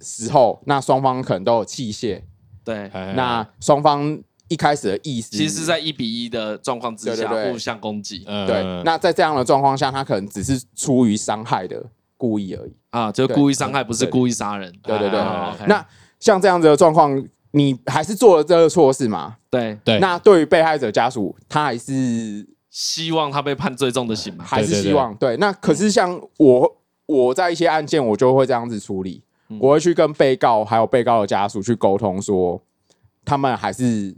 时候，那双方可能都有器械，对，那双方。一开始的意思，其实是在一比一的状况之下互相攻击。对，那在这样的状况下，他可能只是出于伤害的故意而已啊，就故意伤害，不是故意杀人。对对对。那像这样子的状况，你还是做了这个错事嘛？对对。那对于被害者家属，他还是希望他被判最重的刑嘛？还是希望？对。那可是像我，我在一些案件，我就会这样子处理，我会去跟被告还有被告的家属去沟通，说他们还是。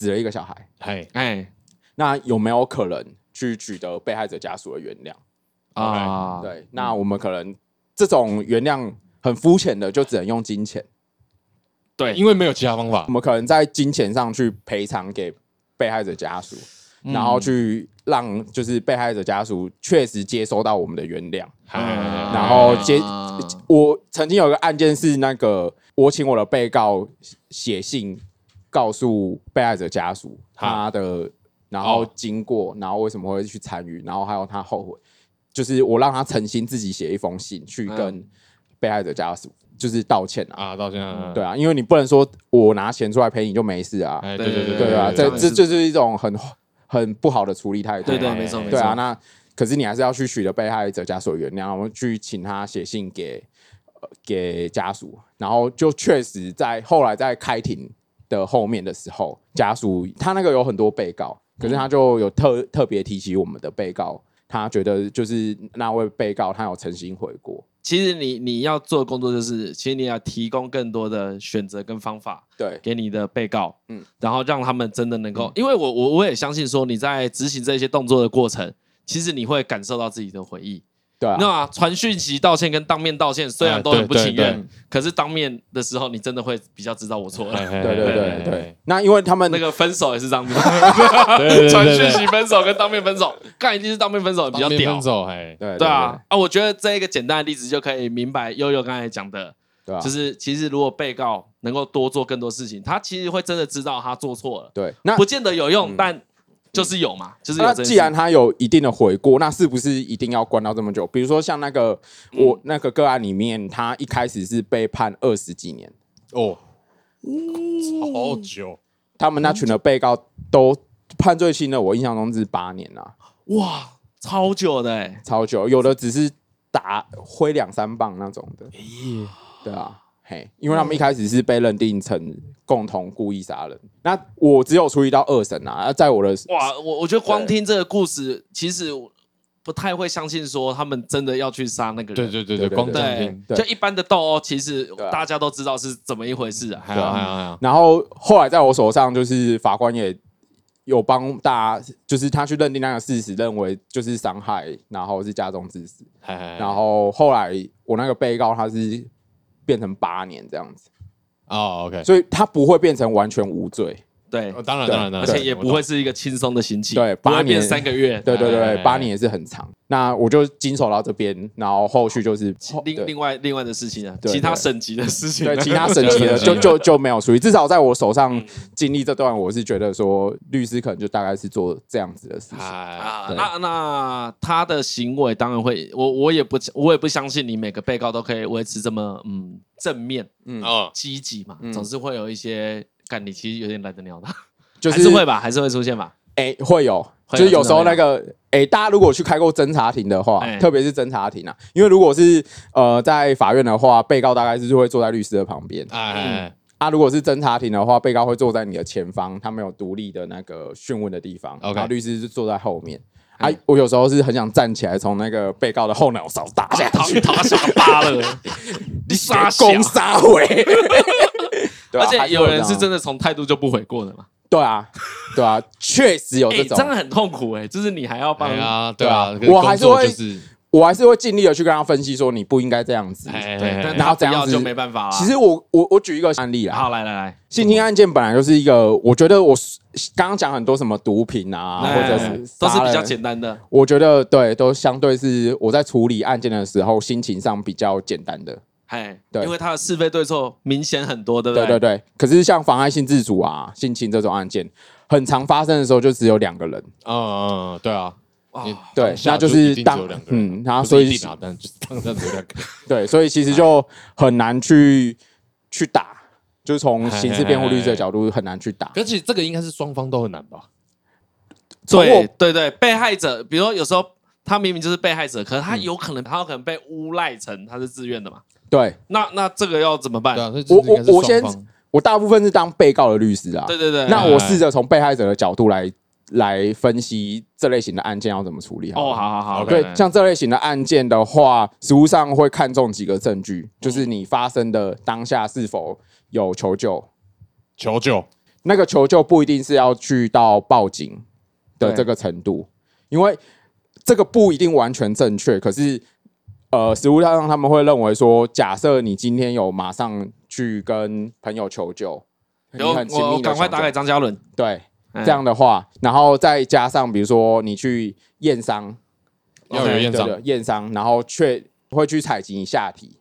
死了一个小孩，哎哎，那有没有可能去取得被害者家属的原谅啊？对，那我们可能这种原谅很肤浅的，就只能用金钱。对，因为没有其他方法。我们可能在金钱上去赔偿给被害者家属，然后去让就是被害者家属确实接收到我们的原谅。然后接，我曾经有一个案件是那个，我请我的被告写信。告诉被害者家属他的，然后经过，然后为什么会去参与，然后还有他后悔，就是我让他诚心自己写一封信去跟被害者家属，就是道歉啊，道歉啊，对啊，因为你不能说我拿钱出来赔你就没事啊，对对对对啊，这这就是一种很很不好的处理态度。对对，没错没错。对啊，那可是你还是要去取得被害者家属原谅，我们去请他写信给给家属，然后就确实在后来在开庭的后面的时候，家属他那个有很多被告，可是他就有特特别提起我们的被告。他觉得就是那位被告，他有诚心悔过。其实你你要做的工作就是，其实你要提供更多的选择跟方法，对，给你的被告，嗯，然后让他们真的能够，嗯、因为我我我也相信说你在执行这些动作的过程，其实你会感受到自己的悔意。对啊，那传讯息道歉跟当面道歉虽然都很不情愿，可是当面的时候你真的会比较知道我错了。对对对对，那因为他们那个分手也是这样子，传讯息分手跟当面分手，干一定是当面分手比较屌。分手，哎，对对啊啊！我觉得这一个简单的例子就可以明白悠悠刚才讲的，就是其实如果被告能够多做更多事情，他其实会真的知道他做错了。对，那不见得有用，但。就是有嘛，就是有。那既然他有一定的悔过，那是不是一定要关到这么久？比如说像那个我那个个案里面，他一开始是被判二十几年哦，好久。他们那群的被告都判最轻的，我印象中是八年啊。哇，超久的哎，超久。有的只是打挥两三棒那种的。对啊。嘿，因为他们一开始是被认定成共同故意杀人，那我只有处理到二审啊，在我的哇，我我觉得光听这个故事，其实不太会相信说他们真的要去杀那个人。对对对对，光听，就一般的斗殴，其实大家都知道是怎么一回事啊。还有还有还有，然后后来在我手上，就是法官也有帮大家，就是他去认定那个事实，认为就是伤害，然后是加重致死。然后后来我那个被告他是。变成八年这样子。哦，OK，所以他不会变成完全无罪。对，当然当然，而且也不会是一个轻松的刑期。对，八年。三个月，对对对，八年也是很长。那我就经手到这边，然后后续就是另另外另外的事情啊，其他省级的事情，对，其他省级的就就就没有属于。至少在我手上经历这段，我是觉得说律师可能就大概是做这样子的事情啊。那那他的行为当然会，我我也不我也不相信你每个被告都可以维持这么嗯正面嗯积极嘛，总是会有一些。干，你其实有点懒得鸟他，就是会吧，还是会出现吧？哎，会有，就是有时候那个，哎，大家如果去开过侦查庭的话，特别是侦查庭啊，因为如果是呃在法院的话，被告大概是就会坐在律师的旁边，哎，啊，如果是侦查庭的话，被告会坐在你的前方，他们有独立的那个讯问的地方，然后律师是坐在后面。啊，我有时候是很想站起来，从那个被告的后脑勺打下去，他下巴了，你杀公杀回。而且有人是真的从态度就不悔过的嘛？对啊，对啊，确实有这种，真的很痛苦哎，就是你还要帮啊，对啊，我还是会，我还是会尽力的去跟他分析说你不应该这样子，对，然后这样子就没办法了。其实我我我举一个案例啊，好，来来来，性侵案件本来就是一个，我觉得我刚刚讲很多什么毒品啊，或者是都是比较简单的，我觉得对，都相对是我在处理案件的时候心情上比较简单的。哎，对，因为他的是非对错明显很多，对不对？对对对。可是像妨碍性自主啊、性侵这种案件，很常发生的时候就只有两个人。嗯嗯，对啊，对，那就是当嗯，然后所以对，所以其实就很难去去打，就是从刑事辩护律师的角度很难去打。而且这个应该是双方都很难吧？对对对，被害者，比如说有时候他明明就是被害者，可是他有可能他有可能被诬赖成他是自愿的嘛？对，那那这个要怎么办？我我我先，我大部分是当被告的律师啊。对对对。那我试着从被害者的角度来来分析这类型的案件要怎么处理。哦，好好好。对，像这类型的案件的话，实务上会看重几个证据，就是你发生的当下是否有求救。求救。那个求救不一定是要去到报警的这个程度，因为这个不一定完全正确，可是。呃，实务上他们会认为说，假设你今天有马上去跟朋友求救，有很亲密的，赶快打给张嘉伦。对，这样的话，然后再加上比如说你去验伤，要有验伤，验伤，然后却会去采集你下体，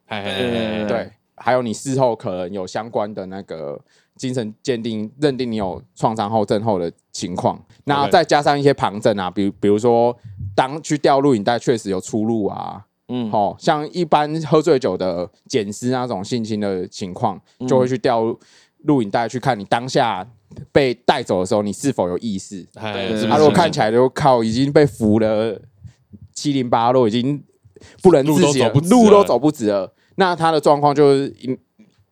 对，还有你事后可能有相关的那个精神鉴定，认定你有创伤后症候的情况，那再加上一些旁证啊，比如比如说当去调录影带确实有出入啊。嗯，好像一般喝醉酒的捡尸那种性侵的情况，就会去调录影带去看你当下被带走的时候，你是否有意识？对，他如果看起来就靠已经被扶了七零八落，已经不能自己路都走不直了，那他的状况就是，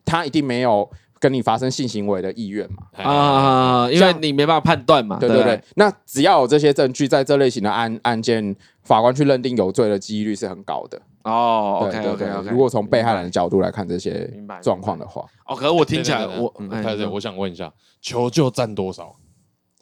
他一定没有。跟你发生性行为的意愿嘛？啊，因为你没办法判断嘛。对对对，那只要有这些证据，在这类型的案案件，法官去认定有罪的几率是很高的。哦，OK OK OK。如果从被害人的角度来看这些状况的话，哦，可是我听起来，我，太太，我想问一下，求救占多少？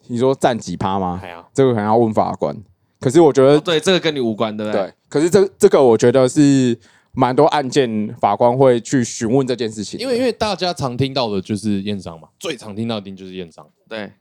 你说占几趴吗？这个可能要问法官。可是我觉得，对，这个跟你无关，对不对？对。可是这这个，我觉得是。蛮多案件，法官会去询问这件事情，因为因为大家常听到的就是验伤嘛，最常听到的就是验伤。对，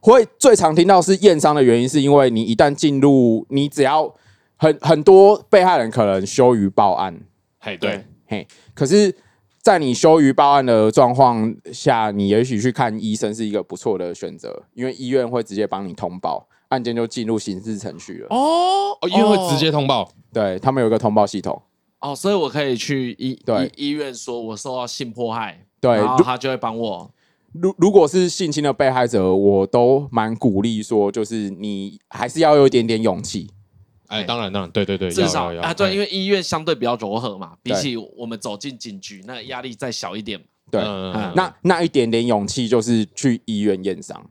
会最常听到是验伤的原因，是因为你一旦进入，你只要很很多被害人可能羞于报案，嘿，对，嘿，可是，在你羞于报案的状况下，你也许去看医生是一个不错的选择，因为医院会直接帮你通报，案件就进入刑事程序了。哦，医院会直接通报，对，他们有一个通报系统。哦，所以我可以去医对医院说，我受到性迫害，对，然后他就会帮我。如如果是性侵的被害者，我都蛮鼓励说，就是你还是要有一点点勇气。哎，当然当然，对对对，至少啊，对，因为医院相对比较柔和嘛，比起我们走进警局，那压力再小一点。对，那那一点点勇气就是去医院验伤。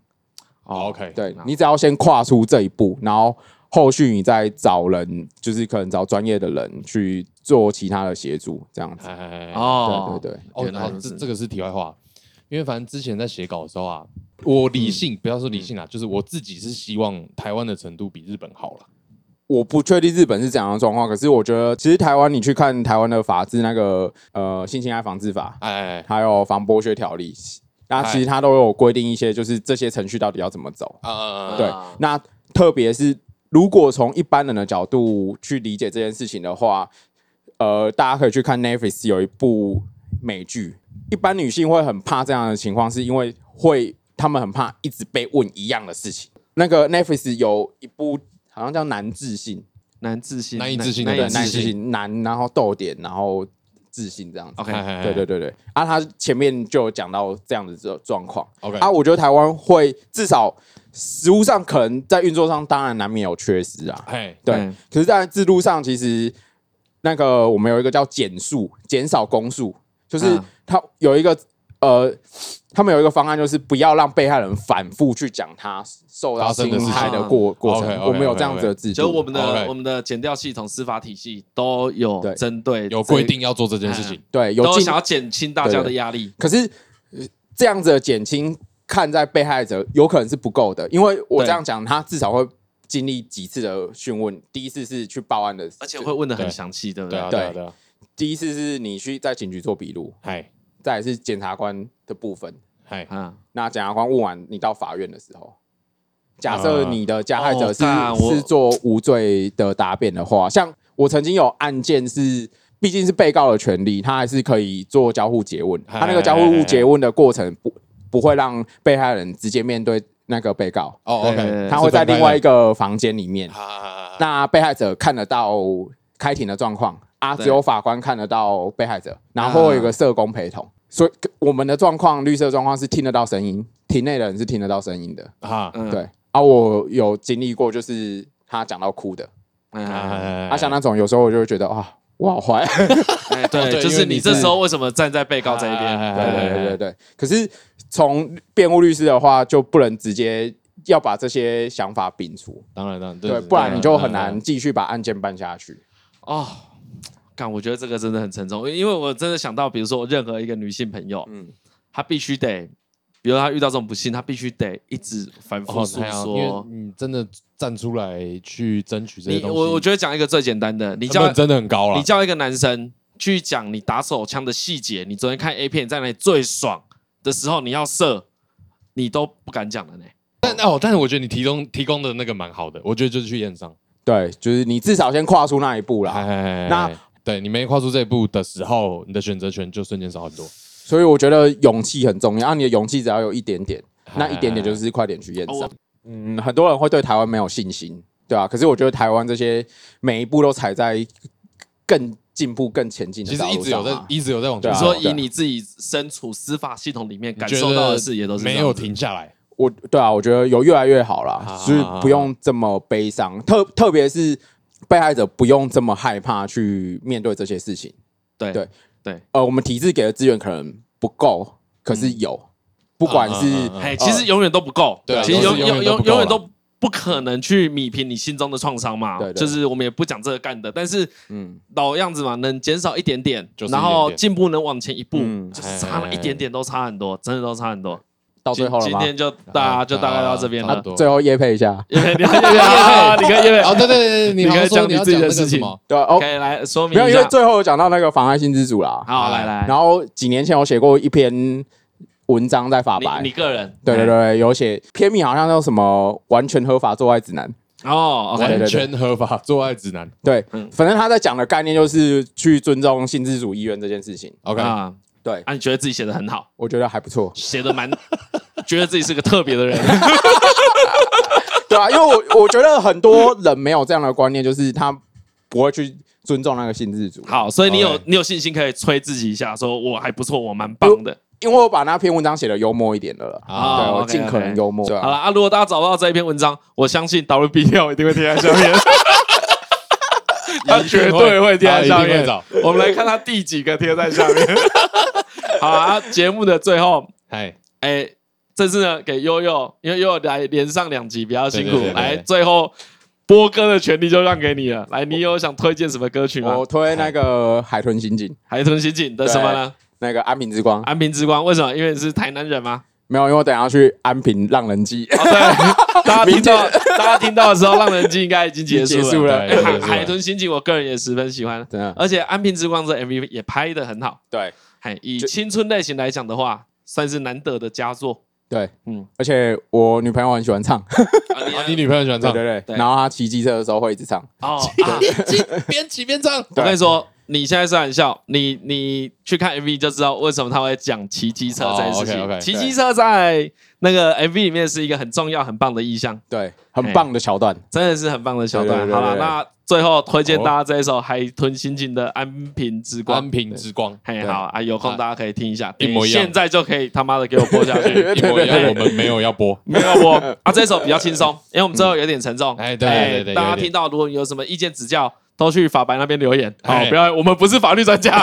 好，OK，对，你只要先跨出这一步，然后。后续你再找人，就是可能找专业的人去做其他的协助，这样子。哦，对对对。哦，这这个是题外话，因为反正之前在写稿的时候啊，我理性，嗯、不要说理性啊，就是我自己是希望台湾的程度比日本好了。我不确定日本是怎样的状况，可是我觉得其实台湾，你去看台湾的法制，那个呃性侵害防治法，哎，还有防剥削条例，那其实它都有规定一些，就是这些程序到底要怎么走。啊，对，那特别是。如果从一般人的角度去理解这件事情的话，呃，大家可以去看 Netflix 有一部美剧。一般女性会很怕这样的情况，是因为会她们很怕一直被问一样的事情。那个 Netflix 有一部好像叫难自信，难自信，难以置信，对，难以置信，难，然后逗点，然后自信这样子。OK，对对对对。啊，他前面就有讲到这样的这状况。OK，啊，我觉得台湾会至少。实物上可能在运作上当然难免有缺失啊，嘿，对。可是，在制度上，其实那个我们有一个叫减速，减少公诉，就是他有一个呃，他们有一个方案，就是不要让被害人反复去讲他受到侵害的过过程。我们有这样子的制度，就我们的我们的减掉系统、司法体系都有针对有规定要做这件事情，对，有都想要减轻大家的压力。可是这样子的减轻。看在被害者有可能是不够的，因为我这样讲，他至少会经历几次的讯问。第一次是去报案的，而且会问的很详细，对不对？对对。第一次是你去在警局做笔录，嗨。再来是检察官的部分，嗨。那检察官问完，你到法院的时候，假设你的加害者是是做无罪的答辩的话，像我曾经有案件是，毕竟是被告的权利，他还是可以做交互结问。他那个交互结问的过程不。不会让被害人直接面对那个被告。哦，OK，他会在另外一个房间里面，那被害者看得到开庭的状况啊，只有法官看得到被害者，然后会有个社工陪同，所以我们的状况，律师的状况是听得到声音，庭内的人是听得到声音的。啊，对。啊，我有经历过，就是他讲到哭的，啊，像那种有时候我就会觉得啊。我好坏，哎，对，就是你这时候为什么站在被告这一边？对对对对对。可是从辩护律师的话，就不能直接要把这些想法摒除。当然当然，对，不然你就很难继续把案件办下去。哦，干，我觉得这个真的很沉重，因为我真的想到，比如说任何一个女性朋友，嗯，她必须得。比如她遇到这种不幸，她必须得一直反复诉说。你真的站出来去争取这些东西。我我觉得讲一个最简单的，你叫真的很高了。你叫一个男生去讲你打手枪的细节，你昨天看 A 片在那里最爽的时候，你要射，你都不敢讲了呢。但哦，但是我觉得你提供提供的那个蛮好的，我觉得就是去验伤。对，就是你至少先跨出那一步啦。那对你没跨出这一步的时候，你的选择权就瞬间少很多。所以我觉得勇气很重要，啊，你的勇气只要有一点点，那一点点就是快点去验伤。嗯，很多人会对台湾没有信心，对啊。可是我觉得台湾这些每一步都踩在更进步、更前进。其实一直有在，一直有在往前。你说以你自己身处司法系统里面感受到的事，也都是没有停下来。我对啊，我觉得有越来越好了，所以不用这么悲伤。特特别是被害者不用这么害怕去面对这些事情。对对对，呃，我们体制给的资源可能不够，可是有，不管是哎，其实永远都不够。对，其实永永永永远都不可能去弭平你心中的创伤嘛。对，就是我们也不讲这个干的，但是嗯，老样子嘛，能减少一点点，然后进步能往前一步，就是差了一点点，都差很多，真的都差很多。到最后了，今天就大家就大概到这边了。最后业配一下，业配，业配，业配，你可以业配。哦，对对对，你可以讲你自己的事情。对，OK，来说明一下。没有，因为最后讲到那个妨碍性自主啦。好，来来。然后几年前我写过一篇文章在法白，你个人？对对对，有写篇名好像叫什么“完全合法做爱指南”。哦，完全合法做爱指南。对，嗯反正他在讲的概念就是去尊重性自主意愿这件事情。OK。对，啊，你觉得自己写的很好？我觉得还不错，写的蛮，觉得自己是个特别的人。对啊，因为我我觉得很多人没有这样的观念，就是他不会去尊重那个性自主。好，所以你有你有信心可以吹自己一下，说我还不错，我蛮棒的。因为我把那篇文章写的幽默一点的了，啊，对，我尽可能幽默。好了啊，如果大家找不到这一篇文章，我相信 WB 票一定会贴在下面。他绝对会贴在下面。我们来看他第几个贴在下面。好啊，节目的最后，哎哎，这次呢给悠悠，因为悠悠来连上两集比较辛苦，来最后播歌的权利就让给你了。来，你有想推荐什么歌曲吗？我推那个海豚刑警，海豚刑警的什么呢？那个安平之光，安平之光，为什么？因为你是台南人吗？没有，因为我等下去安平浪人祭。对，大家听到大家听到的时候，浪人祭应该已经结束了。海海豚刑警，我个人也十分喜欢，而且安平之光这 MV 也拍的很好。对。以青春类型来讲的话，算是难得的佳作。对，嗯，而且我女朋友很喜欢唱。你女朋友喜欢唱？对对对。然后她骑机车的时候会一直唱。哦，边骑边唱。我跟你说，你现在是玩笑，你你去看 MV 就知道为什么他会讲骑机车这件事情。骑机车在那个 MV 里面是一个很重要、很棒的意象。对，很棒的桥段，真的是很棒的桥段。好了，那。最后推荐大家这一首海豚刑警的《安平之光》。安平之光，嘿，好啊，有空大家可以听一下，一模一样。现在就可以他妈的给我播下去，一模一样。我们没有要播，没有播啊。这首比较轻松，因为我们最后有点沉重。哎，对对对，大家听到如果有什么意见指教，都去法白那边留言。好，不要，我们不是法律专家，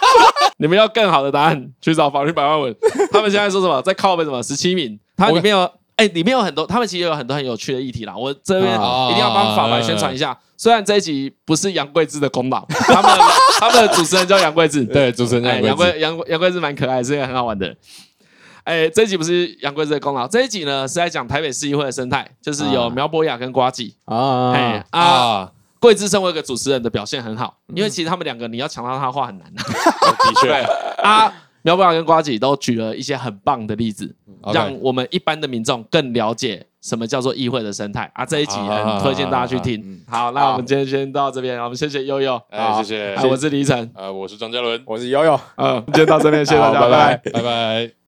你们要更好的答案去找法律百万文。他们现在说什么？在靠北什么？十七名，它里面有。哎，里面有很多，他们其实有很多很有趣的议题啦。我这边一定要帮法白宣传一下。虽然这一集不是杨贵枝的功劳，他们 他们的主持人叫杨贵志，对，主持人杨贵杨杨贵志蛮可爱，是一个很好玩的。哎，这一集不是杨贵枝的功劳，这一集呢是在讲台北市议会的生态，就是有苗博雅跟瓜吉啊。哎啊，贵智身为一个主持人的表现很好，因为其实他们两个你要抢到他话很难。的确啊。苗博雅跟瓜姐都举了一些很棒的例子，让我们一般的民众更了解什么叫做议会的生态啊！这一集很推荐大家去听。好，那我们今天先到这边，我们谢谢悠悠，哎，谢谢，我是李晨，呃，我是张嘉伦，我是悠悠，嗯，今天到这边，谢谢大家，拜拜，拜拜。